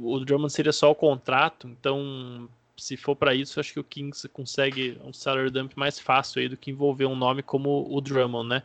o Drummond seria só o contrato. Então, se for para isso, acho que o Kings consegue um salary dump mais fácil aí do que envolver um nome como o Drummond, né?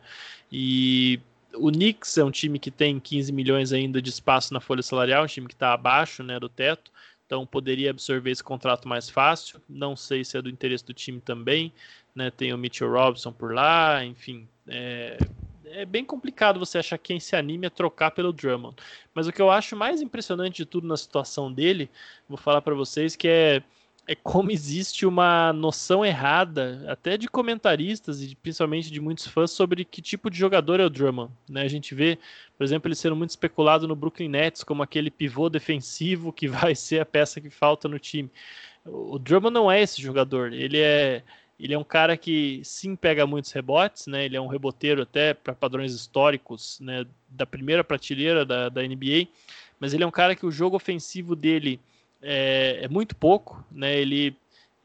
E o Knicks é um time que tem 15 milhões ainda de espaço na folha salarial, um time que está abaixo né, do teto, então poderia absorver esse contrato mais fácil. Não sei se é do interesse do time também, né? Tem o Mitchell Robinson por lá, enfim. É, é bem complicado você achar quem se anime a trocar pelo Drummond. Mas o que eu acho mais impressionante de tudo na situação dele, vou falar para vocês que é é como existe uma noção errada, até de comentaristas e principalmente de muitos fãs, sobre que tipo de jogador é o Drummond. Né? A gente vê, por exemplo, ele sendo muito especulado no Brooklyn Nets como aquele pivô defensivo que vai ser a peça que falta no time. O Drummond não é esse jogador. Ele é, ele é um cara que sim pega muitos rebotes, né? Ele é um reboteiro até para padrões históricos, né? Da primeira prateleira da, da NBA, mas ele é um cara que o jogo ofensivo dele é, é, muito pouco, né? Ele,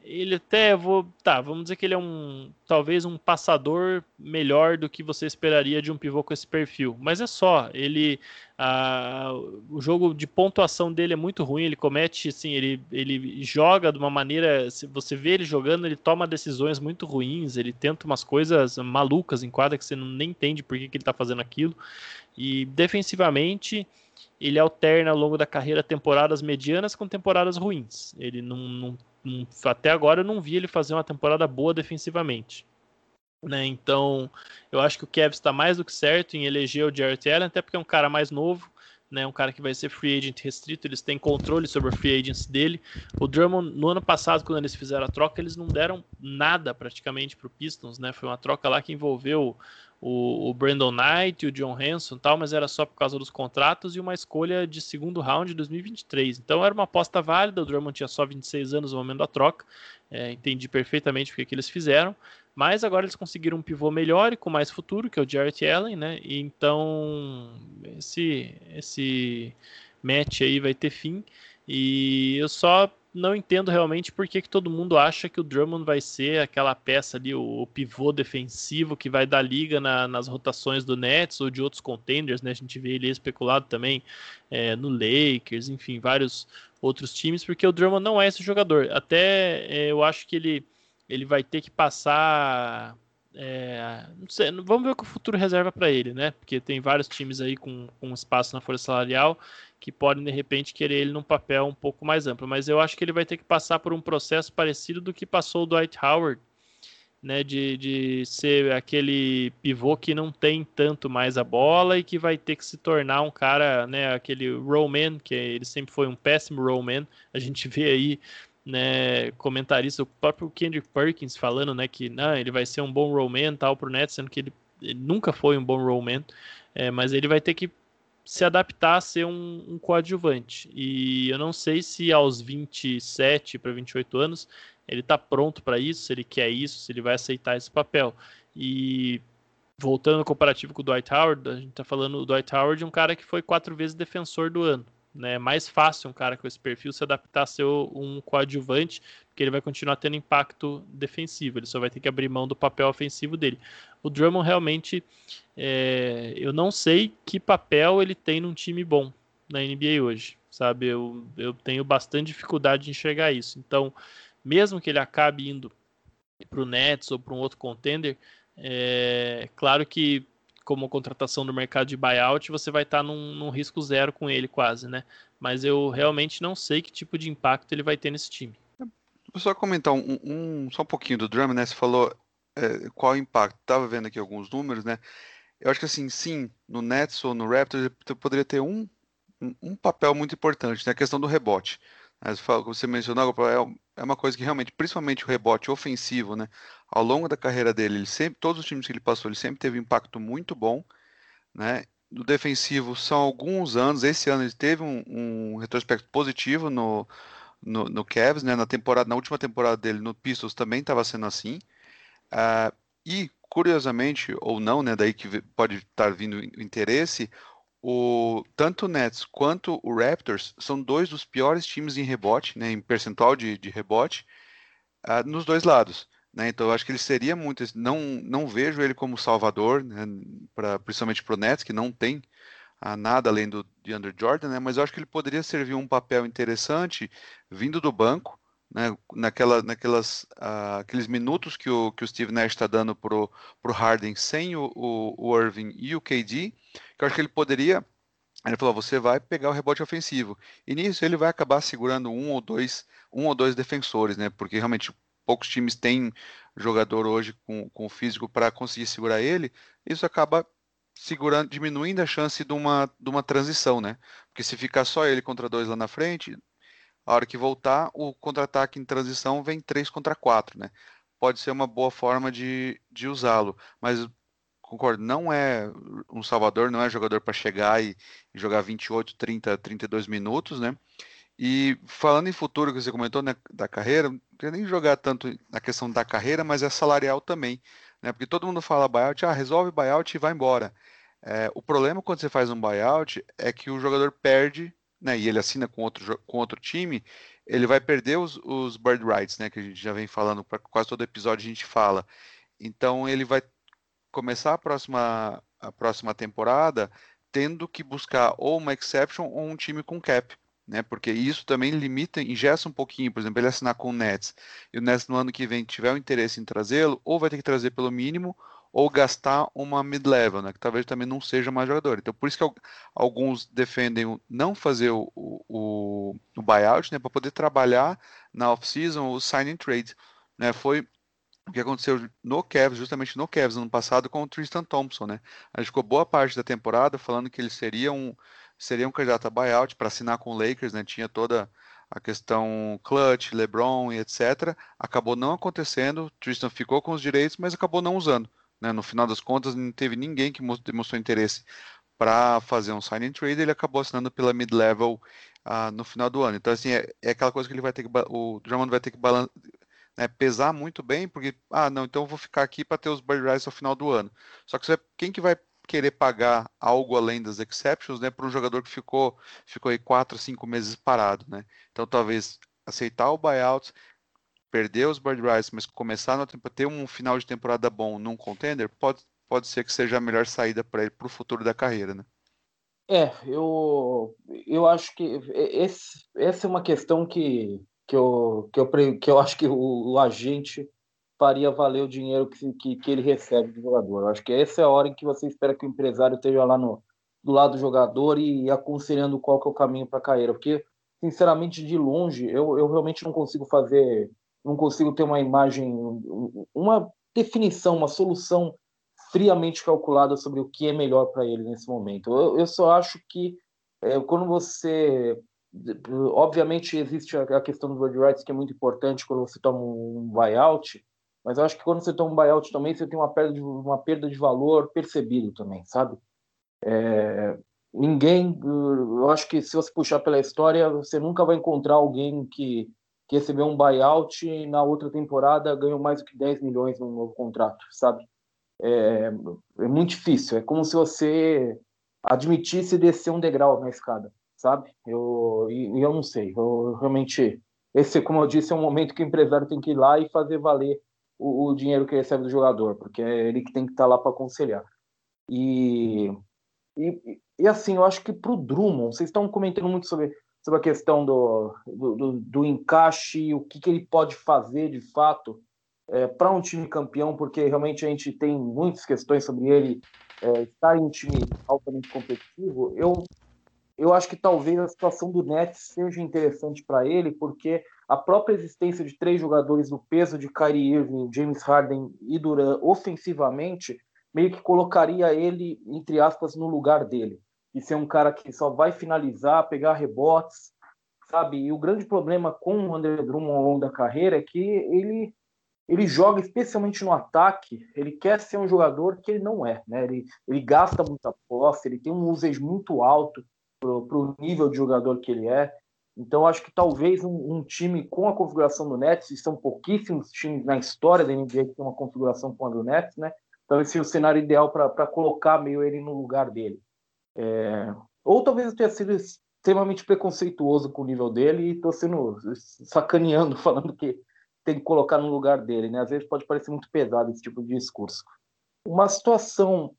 ele até vou, tá, vamos dizer que ele é um talvez um passador melhor do que você esperaria de um pivô com esse perfil, mas é só. Ele, a, o jogo de pontuação dele é muito ruim. Ele comete, assim, ele, ele joga de uma maneira, se você vê ele jogando, ele toma decisões muito ruins. Ele tenta umas coisas malucas em quadra que você não nem entende por que, que ele está fazendo aquilo. E defensivamente ele alterna ao longo da carreira temporadas medianas com temporadas ruins. Ele não, não, não, até agora eu não vi ele fazer uma temporada boa defensivamente. Né? Então, eu acho que o Kevin está mais do que certo em eleger o Jarrett Allen, até porque é um cara mais novo, né, um cara que vai ser free agent restrito, eles têm controle sobre o free agents dele. O Drummond, no ano passado, quando eles fizeram a troca, eles não deram nada praticamente para o Pistons, né? Foi uma troca lá que envolveu o, o Brandon Knight, o John Hanson tal, mas era só por causa dos contratos e uma escolha de segundo round de 2023. Então era uma aposta válida, o Drummond tinha só 26 anos no momento da troca, é, entendi perfeitamente o que, que eles fizeram, mas agora eles conseguiram um pivô melhor e com mais futuro, que é o Jarrett Allen, né? E então esse, esse match aí vai ter fim. E eu só não entendo realmente por que, que todo mundo acha que o Drummond vai ser aquela peça ali, o, o pivô defensivo que vai dar liga na, nas rotações do Nets ou de outros contenders, né? A gente vê ele especulado também é, no Lakers, enfim, vários outros times, porque o Drummond não é esse jogador. Até é, eu acho que ele, ele vai ter que passar. É, não sei, vamos ver o que o futuro reserva para ele, né? Porque tem vários times aí com, com espaço na folha salarial que podem de repente querer ele num papel um pouco mais amplo. Mas eu acho que ele vai ter que passar por um processo parecido do que passou o Dwight Howard, né? De, de ser aquele pivô que não tem tanto mais a bola e que vai ter que se tornar um cara, né? Aquele rollman, que ele sempre foi um péssimo rollman. A gente vê aí né, comentarista, o próprio Kendrick Perkins falando, né, que não, ele vai ser um bom rollman tal pro Nets, sendo que ele, ele nunca foi um bom rollman, é, mas ele vai ter que se adaptar a ser um, um coadjuvante. E eu não sei se aos 27 para 28 anos ele está pronto para isso, se ele quer isso, se ele vai aceitar esse papel. E voltando ao comparativo com o Dwight Howard, a gente está falando do Dwight Howard, um cara que foi quatro vezes defensor do ano. Né? É mais fácil um cara com esse perfil se adaptar a ser um coadjuvante, porque ele vai continuar tendo impacto defensivo, ele só vai ter que abrir mão do papel ofensivo dele. O Drummond realmente, é, eu não sei que papel ele tem num time bom na NBA hoje, sabe? Eu, eu tenho bastante dificuldade de enxergar isso. Então, mesmo que ele acabe indo para o Nets ou para um outro contender, é claro que como contratação do mercado de buyout, você vai estar tá num, num, risco zero com ele quase, né? Mas eu realmente não sei que tipo de impacto ele vai ter nesse time. Vou só comentar um, um só um pouquinho do Drummond, né? Você falou é, qual o impacto. Tava vendo aqui alguns números, né? Eu acho que assim, sim, no Nets ou no Raptors poderia ter um, um papel muito importante, né? A questão do rebote. Você mencionou, é, é uma coisa que realmente, principalmente o rebote ofensivo, né? Ao longo da carreira dele, ele sempre, todos os times que ele passou, ele sempre teve um impacto muito bom, né? No defensivo são alguns anos, esse ano ele teve um, um retrospecto positivo no, no, no, Cavs, né? Na temporada, na última temporada dele no Pistons também estava sendo assim. Uh, e curiosamente ou não, né? Daí que pode estar vindo interesse, o, tanto o Nets quanto o Raptors são dois dos piores times em rebote, né, em percentual de, de rebote, uh, nos dois lados. Né? Então eu acho que ele seria muito. Não, não vejo ele como salvador, né, pra, principalmente para o Nets, que não tem uh, nada além do de Under Jordan, né, mas eu acho que ele poderia servir um papel interessante vindo do banco. Né, naquela, naquelas, uh, aqueles minutos que o, que o Steve Nash está dando para o Harden sem o, o, o Irving e o KD, que eu acho que ele poderia. Ele falou: você vai pegar o rebote ofensivo. E nisso ele vai acabar segurando um ou dois, um ou dois defensores, né? Porque realmente poucos times têm jogador hoje com, com físico para conseguir segurar ele. Isso acaba segurando, diminuindo a chance de uma, de uma transição, né? Porque se ficar só ele contra dois lá na frente, a hora que voltar, o contra-ataque em transição vem três contra quatro, né? Pode ser uma boa forma de, de usá-lo, mas concordo, não é um salvador, não é jogador para chegar e, e, jogar 28, 30, 32 minutos, né? E falando em futuro, que você comentou né, da carreira, não queria nem jogar tanto na questão da carreira, mas é salarial também, né? Porque todo mundo fala buyout, ah, resolve buyout e vai embora. É, o problema quando você faz um buyout é que o jogador perde, né? E ele assina com outro, com outro time, ele vai perder os, os bird rights, né? Que a gente já vem falando, para quase todo episódio a gente fala. Então ele vai começar a próxima, a próxima temporada tendo que buscar ou uma exception ou um time com cap. Né, porque isso também limita, ingessa um pouquinho, por exemplo, ele assinar com o Nets e o Nets no ano que vem tiver o interesse em trazê-lo, ou vai ter que trazer pelo mínimo, ou gastar uma mid-level, né, que talvez também não seja mais jogador. Então, por isso que alguns defendem não fazer o, o, o buyout, né, para poder trabalhar na off-season o signing trade. Né, foi o que aconteceu no Cavs, justamente no Cavs ano passado com o Tristan Thompson, né? A gente ficou boa parte da temporada falando que ele seria um seria um candidato a buyout para assinar com o Lakers, né? Tinha toda a questão clutch, LeBron e etc. Acabou não acontecendo, Tristan ficou com os direitos, mas acabou não usando, né? No final das contas, não teve ninguém que demonstrou interesse para fazer um signing trade, ele acabou assinando pela mid-level uh, no final do ano. Então, assim, é, é, aquela coisa que ele vai ter que, o Drummond vai ter que né, pesar muito bem, porque, ah, não, então eu vou ficar aqui para ter os bird rights ao final do ano. Só que você, quem que vai querer pagar algo além das exceptions, né, para um jogador que ficou, ficou aí quatro, cinco meses parado, né? Então talvez aceitar o buyout, perder os bird rights, mas começar tempo ter um final de temporada bom num contender, pode, pode ser que seja a melhor saída para ele para o futuro da carreira, né? É, eu, eu acho que esse, essa é uma questão que que eu, que eu, que eu acho que o, o agente faria valer o dinheiro que, que, que, ele recebe do jogador. Eu acho que essa é a hora em que você espera que o empresário esteja lá no, do lado do jogador e aconselhando qual que é o caminho para a carreira. Porque, sinceramente, de longe, eu, eu realmente não consigo fazer, não consigo ter uma imagem, uma definição, uma solução friamente calculada sobre o que é melhor para ele nesse momento. Eu, eu só acho que é, quando você Obviamente existe a questão do bird rights que é muito importante quando você toma um buyout, mas eu acho que quando você toma um buyout também você tem uma perda de, uma perda de valor percebido também, sabe? É, ninguém, eu acho que se você puxar pela história, você nunca vai encontrar alguém que, que recebeu um buyout e na outra temporada ganhou mais do que 10 milhões num novo contrato, sabe? É, é muito difícil, é como se você admitisse descer um degrau na escada, sabe? Eu, e, eu não sei, eu realmente, esse, como eu disse, é um momento que o empresário tem que ir lá e fazer valer o, o dinheiro que recebe do jogador, porque é ele que tem que estar tá lá para aconselhar. E, e, e, assim, eu acho que para o Drummond, vocês estão comentando muito sobre, sobre a questão do, do, do, encaixe, o que, que ele pode fazer de fato é, para um time campeão, porque realmente a gente tem muitas questões sobre ele é, estar em um time altamente competitivo. Eu, eu acho que talvez a situação do Nets seja interessante para ele, porque a própria existência de três jogadores do peso de Kyrie Irving, James Harden e Durant ofensivamente meio que colocaria ele, entre aspas, no lugar dele. E ser um cara que só vai finalizar, pegar rebotes, sabe? E o grande problema com o André Drummond ao longo da carreira é que ele ele joga especialmente no ataque, ele quer ser um jogador que ele não é, né? Ele, ele gasta muita posse, ele tem um usage muito alto para o nível de jogador que ele é. Então, acho que talvez um, um, time com a configuração do Nets, e são pouquíssimos times na história da NBA que tem uma configuração com a do Nets, né? Talvez seja o cenário ideal para colocar meio ele no lugar dele. É... Ou talvez eu tenha sido extremamente preconceituoso com o nível dele e estou sendo sacaneando, falando que tem que colocar no lugar dele, né? Às vezes pode parecer muito pesado esse tipo de discurso. Uma situação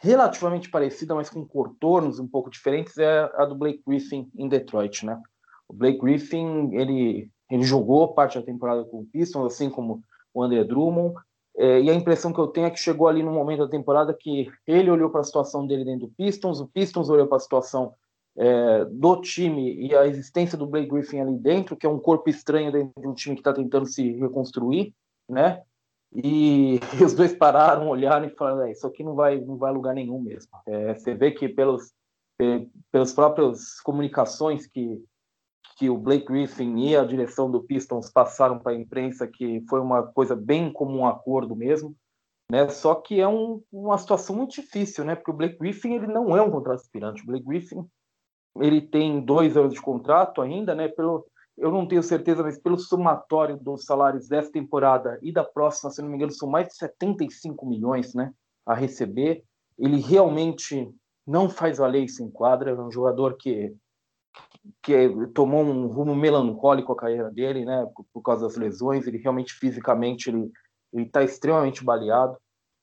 relativamente parecida, mas com contornos um pouco diferentes, é a do Blake Griffin em Detroit, né? O Blake Griffin, ele, ele jogou parte da temporada com o Pistons, assim como o André Drummond, é, e a impressão que eu tenho é que chegou ali no momento da temporada que ele olhou para a situação dele dentro do Pistons, o Pistons olhou para a situação é, do time e a existência do Blake Griffin ali dentro, que é um corpo estranho dentro de um time que está tentando se reconstruir, né? E, e, os dois pararam, olharam e falaram: é, isso aqui não vai, não vai a lugar nenhum mesmo. É, você vê que pelos, pelas próprias comunicações que, que o Blake Griffin e a direção do Pistons passaram para a imprensa, que foi uma coisa bem como um acordo mesmo. Né? Só que é um, uma situação muito difícil, né? Porque o Blake Griffin ele não é um contrato aspirante. O Blake Griffin ele tem dois anos de contrato ainda, né? Pelo, eu não tenho certeza, mas pelo somatório dos salários dessa temporada e da próxima, se não me engano, são mais de 75 milhões, né? A receber. Ele realmente não faz valer isso em quadra. É um jogador que que tomou um rumo melancólico a carreira dele, né? Por, por causa das lesões. Ele realmente fisicamente ele está extremamente baleado.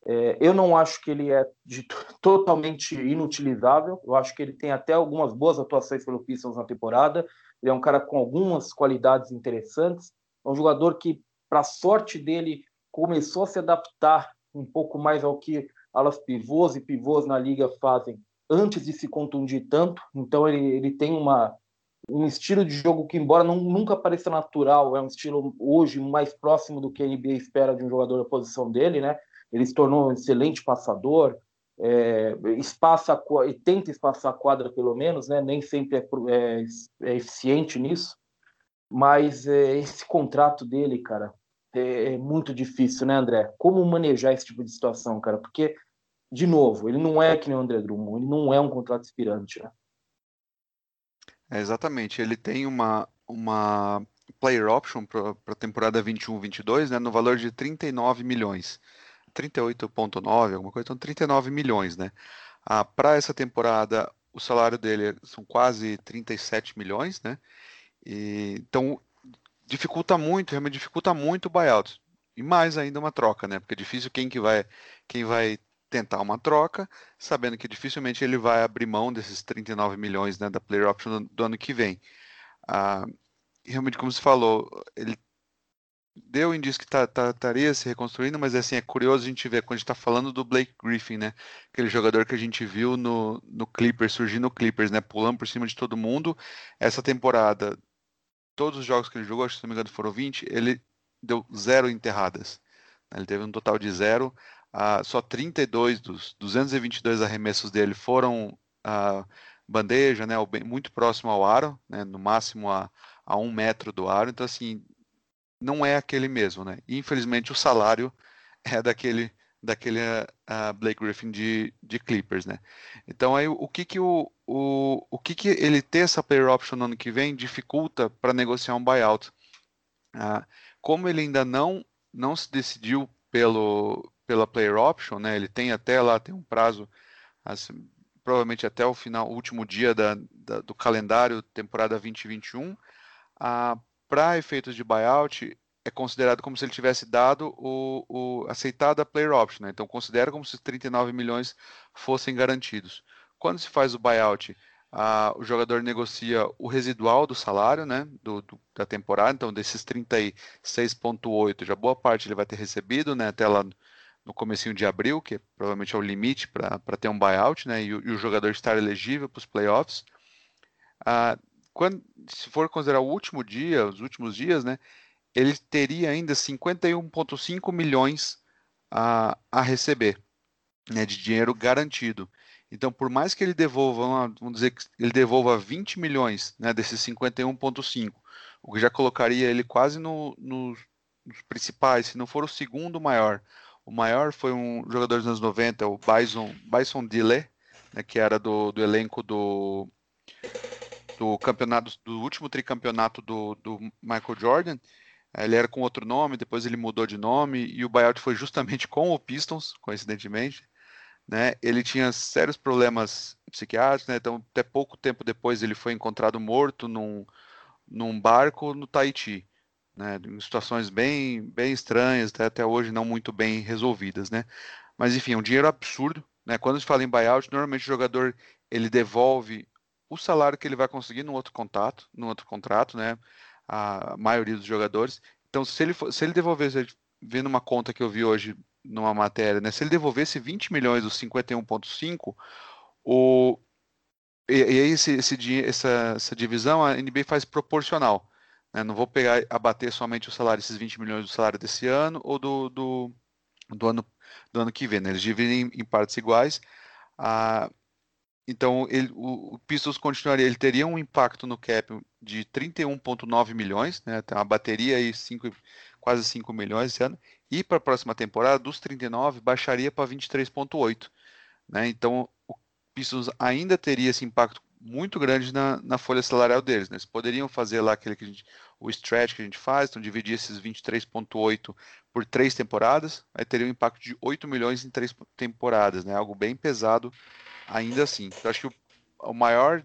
É, eu não acho que ele é de, totalmente inutilizável. Eu acho que ele tem até algumas boas atuações pelo Pistons na temporada. Ele é um cara com algumas qualidades interessantes. É um jogador que, para sorte dele, começou a se adaptar um pouco mais ao que alas pivôs e pivôs na liga fazem antes de se contundir tanto. Então ele, ele tem uma, um estilo de jogo que, embora não, nunca pareça natural, é um estilo hoje mais próximo do que a NBA espera de um jogador da posição dele, né? ele se tornou um excelente passador, é, espaça e tenta espaçar a quadra pelo menos, né? Nem sempre é, é, é eficiente nisso, mas é, esse contrato dele, cara, é, é, muito difícil, né, André? Como manejar esse tipo de situação, cara? Porque, de novo, ele não é que nem o André Drummond, ele não é um contrato inspirante, né? É, exatamente, ele tem uma, uma player option para a temporada 21-22, né, no valor de 39 milhões. 38,9, alguma coisa, então 39 milhões, né? Ah, Para essa temporada, o salário dele são quase 37 milhões, né? E, então, dificulta muito, realmente dificulta muito o buyout. E mais ainda uma troca, né? Porque é difícil quem que vai, quem vai tentar uma troca, sabendo que dificilmente ele vai abrir mão desses 39 milhões né, da player option do, do ano que vem. Ah, realmente, como você falou, ele deu indício que estaria tá, tá, se reconstruindo, mas assim, é curioso a gente ver quando a gente está falando do Blake Griffin, né? Aquele jogador que a gente viu no, no Clippers, surgindo no Clippers, né? Pulando por cima de todo mundo. Essa temporada, todos os jogos que ele jogou, acho que se não me engano foram 20, ele deu zero enterradas. Ele teve um total de zero. Uh, só 32 dos 222 arremessos dele foram uh, bandeja, né? Muito próximo ao aro, né? No máximo a, a um metro do aro. Então, assim, não é aquele mesmo, né? Infelizmente o salário é daquele daquele uh, Blake Griffin de, de Clippers, né? Então aí o que que o, o, o que que ele ter essa player option no ano que vem dificulta para negociar um buyout? Uh, como ele ainda não não se decidiu pelo pela player option, né? Ele tem até lá tem um prazo assim, provavelmente até o final, último dia da, da, do calendário temporada 2021. Uh, para efeitos de buyout, é considerado como se ele tivesse dado o, o aceitado a player option, né? então considera como se 39 milhões fossem garantidos. Quando se faz o buyout, o jogador negocia o residual do salário, né, do, do da temporada, então desses 36,8, já boa parte ele vai ter recebido, né, até lá no comecinho de abril, que provavelmente é o limite para ter um buyout, né, e, e o jogador estar elegível para os playoffs. Ah, quando, se for considerar o último dia, os últimos dias, né, ele teria ainda 51,5 milhões a, a receber né, de dinheiro garantido. Então, por mais que ele devolva, vamos dizer que ele devolva 20 milhões né, desses 51,5, o que já colocaria ele quase no, no, nos principais, se não for o segundo maior. O maior foi um jogador dos anos 90, o Bison, Bison Dille, né, que era do, do elenco do, do campeonato, do último tricampeonato do, do Michael Jordan, ele era com outro nome, depois ele mudou de nome e o buyout foi justamente com o Pistons, coincidentemente. Né? Ele tinha sérios problemas psiquiátricos, né? então até pouco tempo depois ele foi encontrado morto num, num barco no Tahiti, né? situações bem, bem estranhas, até, até hoje não muito bem resolvidas. Né? Mas enfim, é um dinheiro absurdo. Né? Quando se fala em buyout, normalmente o jogador ele devolve o salário que ele vai conseguir no outro contato, no outro contrato, né? a maioria dos jogadores. Então, se ele, se ele devolvesse, vendo uma conta que eu vi hoje numa matéria, né, se ele devolvesse 20 milhões dos 51,5, o e, e aí esse, esse, essa, essa divisão a NBA faz proporcional. Né? Não vou pegar abater somente o salário, esses 20 milhões do salário desse ano ou do, do, do ano, do ano que vem. Né? Eles dividem em, partes iguais. Ah, então, ele, o, o Pistons continuaria, ele teria um impacto no cap de 31,9 milhões, né? Tem uma bateria aí cinco, quase 5 milhões esse ano. E para a próxima temporada, dos 39, baixaria para 23,8. Né? Então, o Pistons ainda teria esse impacto muito grande na, na folha salarial deles. Né? Eles poderiam fazer lá aquele que gente, o stretch que a gente faz, então dividir esses 23,8 por três temporadas, aí teria um impacto de 8 milhões em três temporadas, né? algo bem pesado ainda assim. Eu acho que o, o maior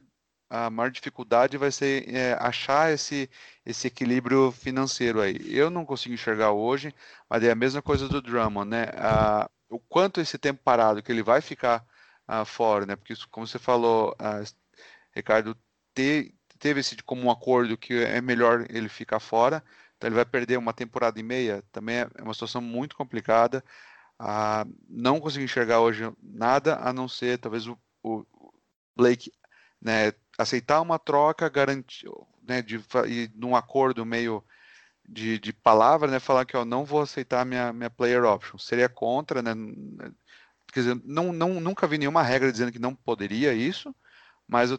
a maior dificuldade vai ser é, achar esse, esse equilíbrio financeiro aí. Eu não consigo enxergar hoje, mas é a mesma coisa do Drummond, né? O quanto esse tempo parado que ele vai ficar ah, fora, né? Porque, como você falou, ah, Ricardo, te, teve esse como um acordo que é melhor ele ficar fora, então ele vai perder uma temporada e meia, também é uma situação muito complicada. Ah, não consigo enxergar hoje nada a não ser talvez o, o Blake né, aceitar uma troca, garantir, né, de, e num acordo meio de, de palavra, né, falar que eu não vou aceitar minha, minha player option. Seria contra, né? Quer dizer, não, não, nunca vi nenhuma regra dizendo que não poderia isso, mas eu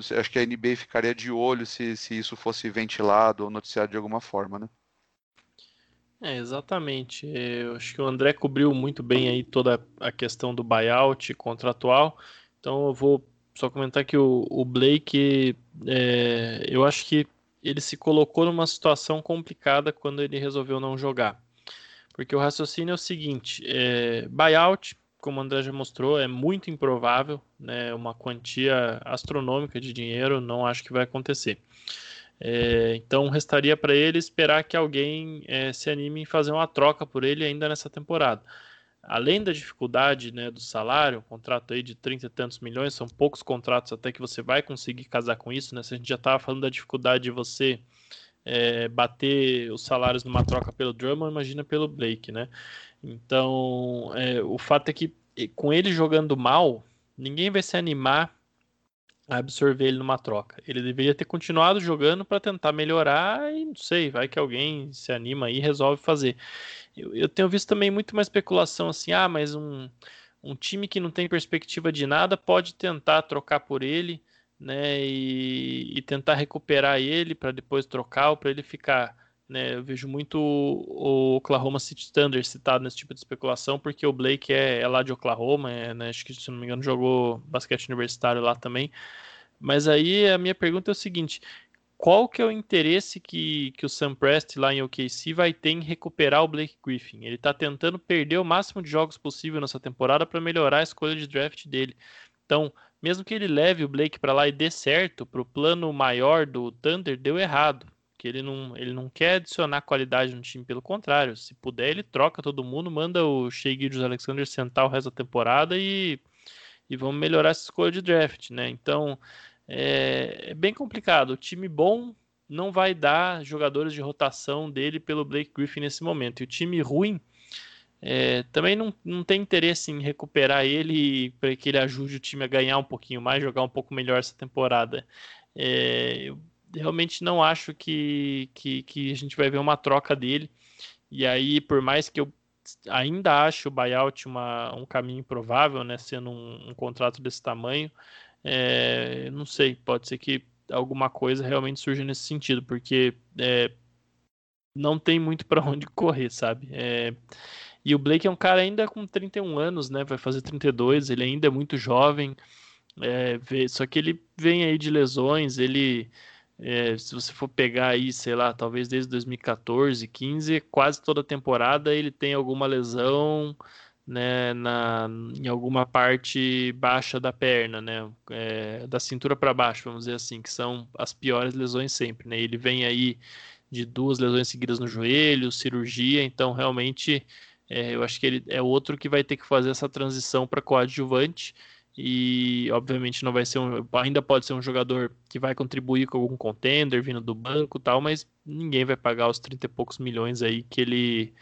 sei, acho que a NBA ficaria de olho se, se isso fosse ventilado ou noticiado de alguma forma, né? É, exatamente. Eu acho que o André cobriu muito bem aí toda a questão do buyout contratual. Então eu vou só comentar que o, o Blake, é, eu acho que ele se colocou numa situação complicada quando ele resolveu não jogar. Porque o raciocínio é o seguinte: é, buyout, como o André já mostrou, é muito improvável, né, uma quantia astronômica de dinheiro, não acho que vai acontecer. É, então restaria para ele esperar que alguém é, se anime em fazer uma troca por ele ainda nessa temporada. Além da dificuldade né, do salário, um contrato aí de 30 e tantos milhões, são poucos contratos até que você vai conseguir casar com isso. Né? Se a gente já estava falando da dificuldade de você é, bater os salários numa troca pelo Drummond, imagina pelo Blake. Né? Então, é, o fato é que com ele jogando mal, ninguém vai se animar absorver ele numa troca. Ele deveria ter continuado jogando para tentar melhorar e não sei, vai que alguém se anima e resolve fazer. Eu, eu, tenho visto também muito mais especulação assim, ah, mas um, um time que não tem perspectiva de nada pode tentar trocar por ele, né, e, e tentar recuperar ele para depois trocar ou para ele ficar Né? Eu vejo muito o Oklahoma City Thunder citado nesse tipo de especulação, porque o Blake é, é lá de Oklahoma, é, né? acho que, se não me engano, jogou basquete universitário lá também. Mas aí a minha pergunta é o seguinte: qual que é o interesse que, que o Sam Prest lá em OKC vai ter em recuperar o Blake Griffin? Ele está tentando perder o máximo de jogos possível nessa temporada para melhorar a escolha de draft dele. Então, mesmo que ele leve o Blake para lá e dê certo, para o plano maior do Thunder deu errado. Que ele não, ele não quer adicionar qualidade no time, pelo contrário. Se puder, ele troca todo mundo, manda o Shea Gildas Alexander sentar o resto da temporada e, e vamos melhorar essa escolha de draft, né? Então, é, é bem complicado. O time bom não vai dar jogadores de rotação dele pelo Blake Griffin nesse momento. E o time ruim é, também não, não tem interesse em recuperar ele para que ele ajude o time a ganhar um pouquinho mais, jogar um pouco melhor essa temporada. É, eu realmente não acho que, que, que, a gente vai ver uma troca dele. E aí, por mais que eu ainda ache o buyout uma, um caminho provável, né, sendo um, um contrato desse tamanho, é, não sei, pode ser que alguma coisa realmente surja nesse sentido, porque é, não tem muito para onde correr, sabe? É, e o Blake é um cara ainda com 31 anos, né? Vai fazer 32, ele ainda é muito jovem. É, só que ele vem aí de lesões, ele. É, se você for pegar aí, sei lá, talvez desde 2014, 15, quase toda temporada ele tem alguma lesão, né, na, em alguma parte baixa da perna, né, é, da cintura para baixo, vamos dizer assim, que são as piores lesões sempre, né, ele vem aí de duas lesões seguidas no joelho, cirurgia, então realmente é, eu acho que ele é outro que vai ter que fazer essa transição para coadjuvante e obviamente não vai ser um, ainda pode ser um jogador que vai contribuir com algum contender vindo do banco tal, mas ninguém vai pagar os 30 e poucos milhões aí que ele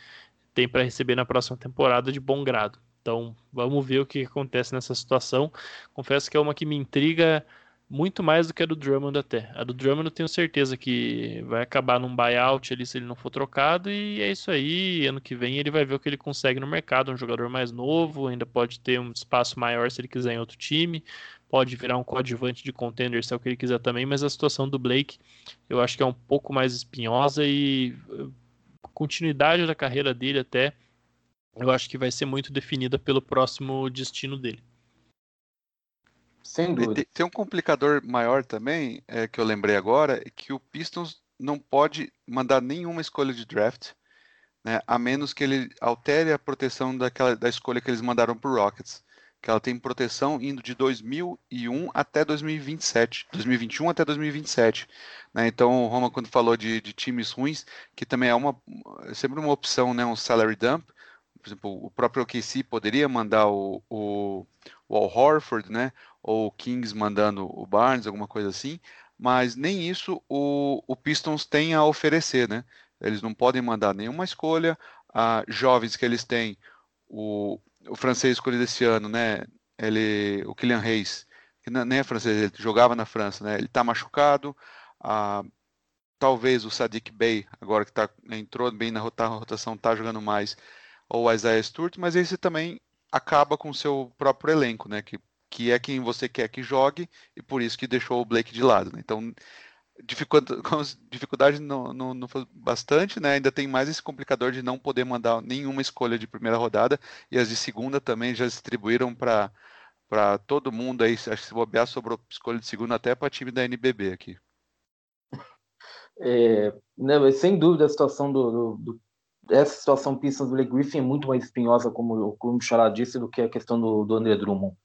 tem para receber na próxima temporada de bom grado. Então, vamos ver o que acontece nessa situação. Confesso que é uma que me intriga muito mais do que a do Drummond até. A do Drummond eu tenho certeza que vai acabar num buyout ali se ele não for trocado e é isso aí. Ano que vem ele vai ver o que ele consegue no mercado, um jogador mais novo, ainda pode ter um espaço maior se ele quiser em outro time, pode virar um coadjuvante de contender se é o que ele quiser também, mas a situação do Blake eu acho que é um pouco mais espinhosa e continuidade da carreira dele até, eu acho que vai ser muito definida pelo próximo destino dele. Sem dúvida. Tem, um complicador maior também, é, que eu lembrei agora, é que o Pistons não pode mandar nenhuma escolha de draft, né, a menos que ele altere a proteção daquela, da escolha que eles mandaram para o Rockets que ela tem proteção indo de 2001 até 2027, 2021 até 2027. Né? Então, o Roma, quando falou de, de, times ruins, que também é uma é sempre uma opção, né? um salary dump. Por exemplo, o próprio OKC poderia mandar o, o, o Al Horford, né? Ou o Kings mandando o Barnes, alguma coisa assim, mas nem isso o, o Pistons tem a oferecer. Né? Eles não podem mandar nenhuma escolha. A jovens que eles têm, o, o francês escolhido esse ano, né? Ele, o Kylian Reis, que nem é francês, ele jogava na França, né? Ele está machucado. Ah, talvez o Sadiq Bey, agora que tá, entrou bem na rotação, está jogando mais, ou o Isaiah Stewart, mas esse também acaba com o seu próprio elenco, né? Que, que é quem você quer que jogue e por isso que deixou o Blake de lado. Né? Então dificuldade no, no, bastante, né? Ainda tem mais esse complicador de não poder mandar nenhuma escolha de primeira rodada e as de segunda também já distribuíram para para todo mundo aí. Acho que se bobear sobrou escolha de segunda até para time da NBB aqui. É, né, sem dúvida a situação do, do, do essa situação Pistons do Blake Griffin é muito mais espinhosa, como, como o Xará disse, do que a questão do, do André Drummond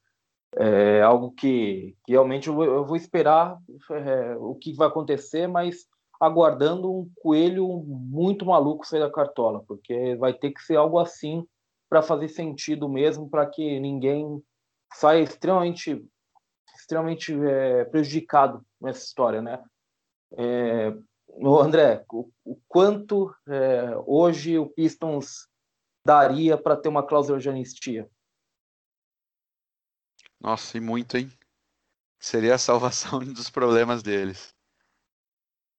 é algo que, que realmente eu, eu vou esperar é, o que vai acontecer, mas aguardando um coelho muito maluco sair da cartola, porque vai ter que ser algo assim para fazer sentido mesmo, para que ninguém saia extremamente, extremamente é, prejudicado nessa história, né? É, André, o, o quanto é, hoje o Pistons daria para ter uma cláusula de anistia? Nossa, e muito, hein? Seria a salvação dos problemas deles.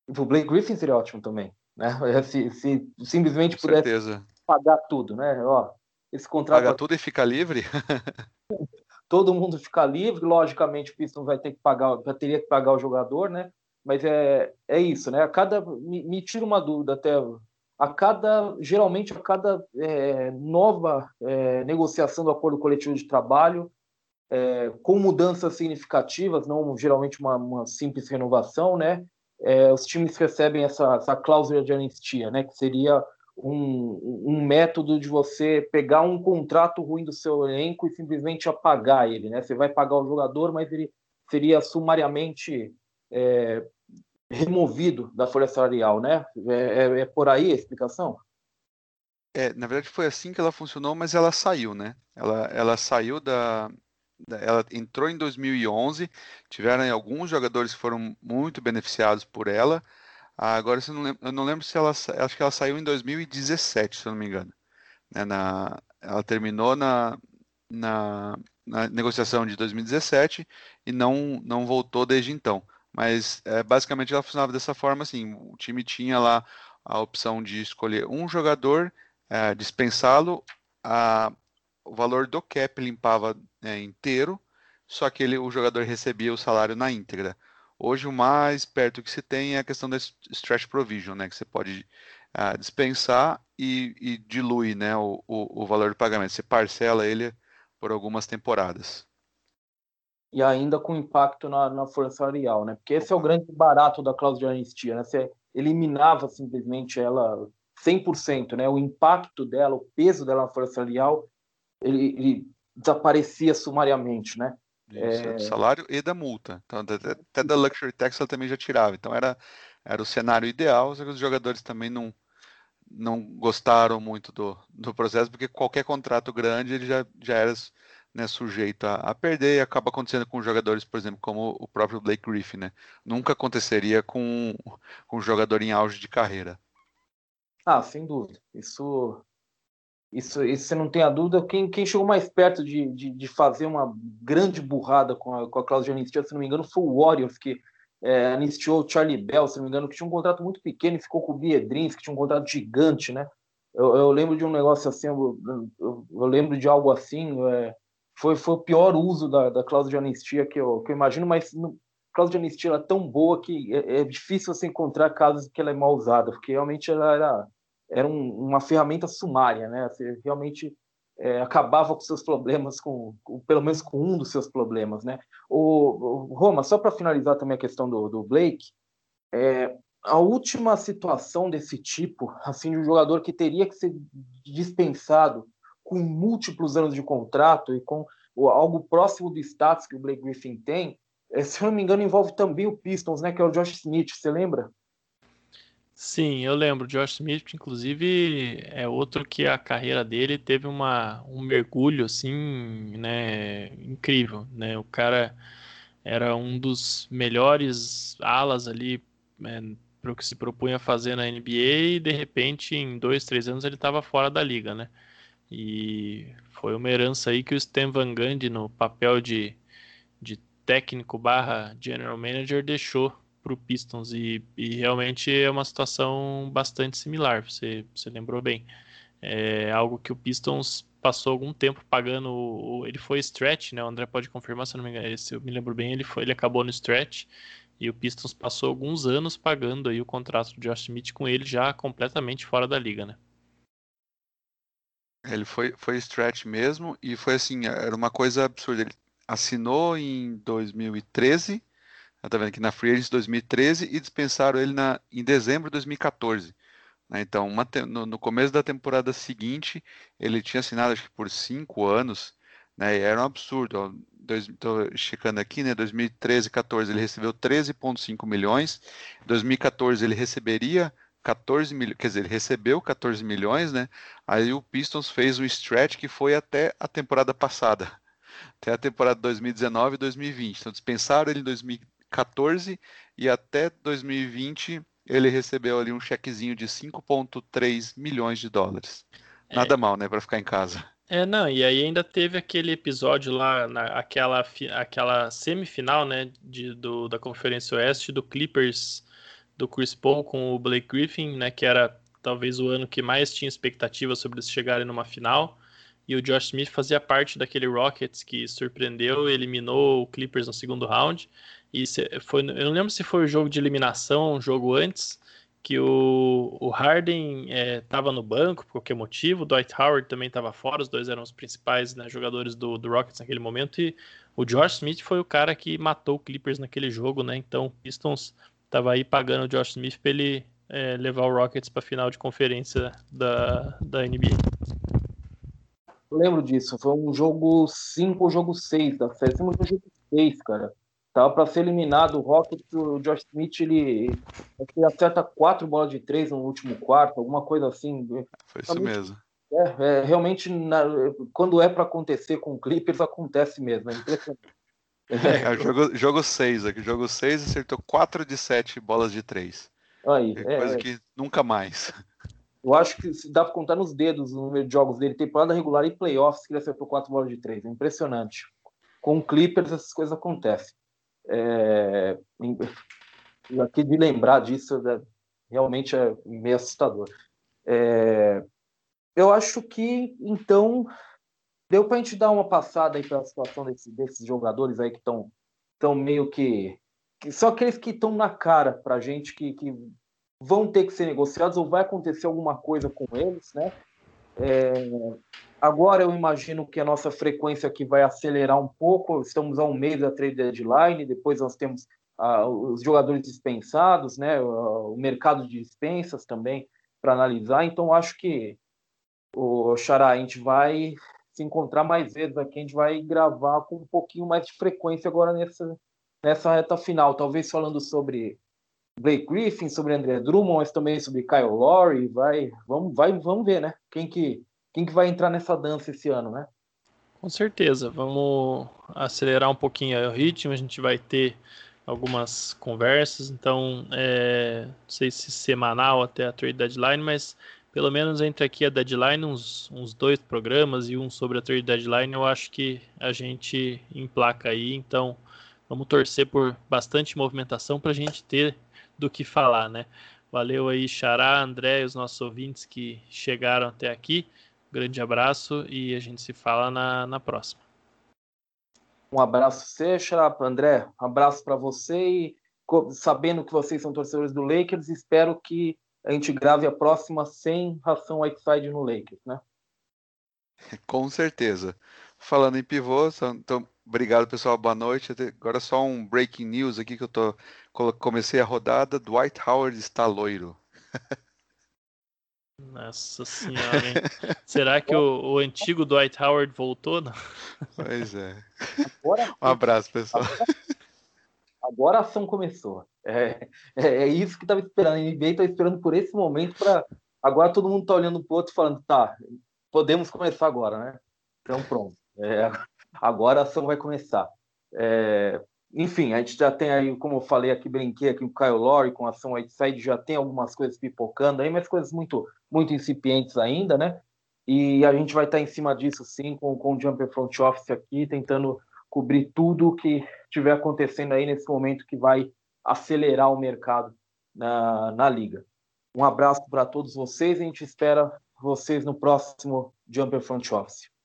O Blake Griffin seria ótimo também, né? Se, se simplesmente Com pudesse certeza. pagar tudo, né? Ó, esse contrato. Pagar tudo e ficar livre? Todo mundo ficar livre, logicamente o Pistons vai ter que pagar, vai teria que pagar o jogador, né? mas é, é isso, né? A cada me, me tira uma dúvida até a cada geralmente a cada é, nova é, negociação do acordo coletivo de trabalho é, com mudanças significativas, não geralmente uma, uma simples renovação, né? É, os times recebem essa, essa cláusula de anistia, né? Que seria um, um método de você pegar um contrato ruim do seu elenco e simplesmente apagar ele, né? Você vai pagar o jogador, mas ele seria sumariamente é, removido da folha salarial, né? É, é, é, por aí a explicação? É, na verdade foi assim que ela funcionou, mas ela saiu, né? Ela, ela saiu da, ela entrou em 2011, tiveram alguns jogadores que foram muito beneficiados por ela. Agora eu não lembro, eu não lembro se ela, acho que ela saiu em 2017, se eu não me engano. Né, na, ela terminou na, na, na, negociação de 2017 e não, não voltou desde então. Mas é, basicamente ela funcionava dessa forma, assim, o time tinha lá a opção de escolher um jogador, é, dispensá-lo, o valor do cap limpava é, inteiro, só que ele, o jogador recebia o salário na íntegra. Hoje o mais perto que se tem é a questão da stretch provision, né, que você pode uh, dispensar e, e dilui né, o, o, o, valor do pagamento. Você parcela ele por algumas temporadas e ainda com impacto na, na força salarial, né? Porque esse é o grande barato da cláusula de anistia, né? Você eliminava simplesmente ela 100%, né? O impacto dela, o peso dela na força salarial, ele, ele desaparecia sumariamente, né? Isso, é... do salário e da multa. Então, até da luxury tax ela também já tirava. Então era, era o cenário ideal, só que os jogadores também não, não gostaram muito do, do processo, porque qualquer contrato grande ele já, já era né, sujeito a, a, perder e acaba acontecendo com jogadores, por exemplo, como o próprio Blake Griffin, né? Nunca aconteceria com, com um jogador em auge de carreira. Ah, sem dúvida. Isso, isso, isso você não tem a dúvida. Quem, quem chegou mais perto de, de, de fazer uma grande burrada com a, com a cláusula de anistia, se não me engano, foi o Warriors, que é, anistiou o Charlie Bell, se não me engano, que tinha um contrato muito pequeno e ficou com o Biedrins, que tinha um contrato gigante, né? Eu, eu lembro de um negócio assim, eu, eu, eu lembro de algo assim, é, foi, foi o pior uso da, da cláusula de anistia que eu, que eu imagino, mas no, a cláusula de anistia é tão boa que é, é, difícil você encontrar casos que ela é mal usada, porque realmente ela era, era um, uma ferramenta sumária, né? Você realmente é, acabava com seus problemas, com, com, pelo menos com um dos seus problemas, né? O, o Roma, só para finalizar também a questão do, do Blake, é, a última situação desse tipo, assim, de um jogador que teria que ser dispensado com múltiplos anos de contrato e com algo próximo do status que o Blake Griffin tem, é, se eu não me engano, envolve também o Pistons, né? Que é o Josh Smith, você lembra? Sim, eu lembro. Josh Smith, inclusive, é outro que a carreira dele teve uma, um mergulho, assim, né? Incrível, né? O cara era um dos melhores alas ali é, para o que se propunha fazer na NBA e, de repente, em dois, três anos, ele estava fora da liga, né? E foi uma herança aí que o Stan Van Gundy, no papel de, de técnico barra general manager, deixou para o Pistons. E, e, realmente é uma situação bastante similar, você, você lembrou bem. É algo que o Pistons passou algum tempo pagando. Ele foi stretch, né? O André pode confirmar, se não me engano. Se eu me lembro bem, ele, foi, ele acabou no stretch. E o Pistons passou alguns anos pagando aí o contrato do Josh Smith com ele já completamente fora da liga, né? Ele foi, foi stretch mesmo e foi assim, era uma coisa absurda. Ele assinou em 2013, tá vendo aqui na Free Agents 2013 e dispensaram ele na, em dezembro de 2014. Né? Então, uma, no, no, começo da temporada seguinte, ele tinha assinado acho que por cinco anos, né? Era um absurdo. Tô checando aqui, né? 2013, 14 ele recebeu 13,5 milhões. 2014 ele receberia 14 milhões, quer dizer, ele recebeu 14 milhões, né? Aí o Pistons fez um stretch que foi até a temporada passada, até a temporada 2019 e 2020. Então dispensaram ele em 2014 e até 2020 ele recebeu ali um chequezinho de 5,3 milhões de dólares. Nada é. mal, né, para ficar em casa. É, não, e aí ainda teve aquele episódio lá, na, aquela, aquela semifinal, né, de, do, da Conferência Oeste do Clippers do Chris Paul com o Blake Griffin, né, que era talvez o ano que mais tinha expectativa sobre eles chegarem numa final. E o Josh Smith fazia parte daquele Rockets que surpreendeu e eliminou o Clippers no segundo round. E foi, eu não lembro se foi o jogo de eliminação, um jogo antes, que o, o Harden estava é, no banco por qualquer motivo, o Dwight Howard também estava fora, os dois eram os principais né, jogadores do, do Rockets naquele momento, e o Josh Smith foi o cara que matou o Clippers naquele jogo, né? Então o Pistons estava aí pagando o Josh Smith para ele é, levar o Rockets para a final de conferência da, da NBA. Eu lembro disso, foi um jogo 5 ou jogo 6 da série, foi um jogo 6, cara. Tava para ser eliminado o Rockets, o Josh Smith, ele, ele acerta quatro bolas de três no último quarto, alguma coisa assim. Foi isso mesmo. É, é realmente, na, quando é para acontecer com o Clippers, acontece mesmo. É impressionante. É, é jogo, jogo 6 aqui. Jogo 6 acertou 4 de 7 bolas de 3. Aí, é, coisa é. que nunca mais. Eu acho que dá para contar nos dedos o número de jogos dele, temporada regular e playoffs, que ele acertou 4 bolas de 3. É impressionante. Com o Clippers, essas coisas acontecem. É... Aqui de lembrar disso, é, realmente é meio assustador. É... Eu acho que, então, deu para a gente dar uma passada aí pela situação desse, desses jogadores aí que estão tão meio que, que. Só aqueles que estão na cara para a gente que, que vão ter que ser negociados ou vai acontecer alguma coisa com eles, né? É, agora eu imagino que a nossa frequência aqui vai acelerar um pouco. Estamos a um mês da trade deadline, depois nós temos ah, os jogadores dispensados, né? O, o mercado de dispensas também para analisar. Então acho que o Xará, a gente vai se encontrar mais vezes aqui, a gente vai gravar com um pouquinho mais de frequência agora nessa, nessa reta final, talvez falando sobre Blake Griffin, sobre André Drummond, mas também sobre Kyle Lowry, vai, vamos, vai, vamos ver, né? Quem que, quem que vai entrar nessa dança esse ano, né? Com certeza, vamos acelerar um pouquinho o ritmo, a gente vai ter algumas conversas, então é, não sei se semanal até a trade deadline, mas pelo menos entre aqui a deadline, uns, uns dois programas e um sobre a trade deadline, eu acho que a gente emplaca aí. Então, vamos torcer por bastante movimentação para a gente ter do que falar, né? Valeu aí, Xará, André e os nossos ouvintes que chegaram até aqui. Grande abraço e a gente se fala na, na próxima. Um abraço você, Xará, André. Um abraço para você e sabendo que vocês são torcedores do Lakers, espero que a gente grave a próxima sem ração Whiteside no Lakers, né? Com certeza. Falando em pivô, então, obrigado pessoal, boa noite. Agora só um breaking news aqui que eu tô comecei a rodada. Dwight Howard está loiro. Nossa senhora, hein? Será que o, o, antigo Dwight Howard voltou? Não? Pois é. Agora, um abraço, pessoal. Agora a ação começou. É, é, é isso que estava esperando. A NBA está esperando por esse momento para. Agora todo mundo está olhando para o outro falando, tá, podemos começar agora, né? Então pronto. É, agora a ação vai começar. É, enfim, a gente já tem aí, como eu falei aqui, brinquei aqui com o Kyle Lowry, com a ação Whiteside, já tem algumas coisas pipocando aí, mas coisas muito, muito incipientes ainda, né? E a gente vai estar em cima disso, sim, com, com o Jumper Front Office aqui, tentando cobrir tudo o que estiver acontecendo aí nesse momento que vai acelerar o mercado na, na liga. Um abraço para todos vocês e a gente espera vocês no próximo Jumper Front Office.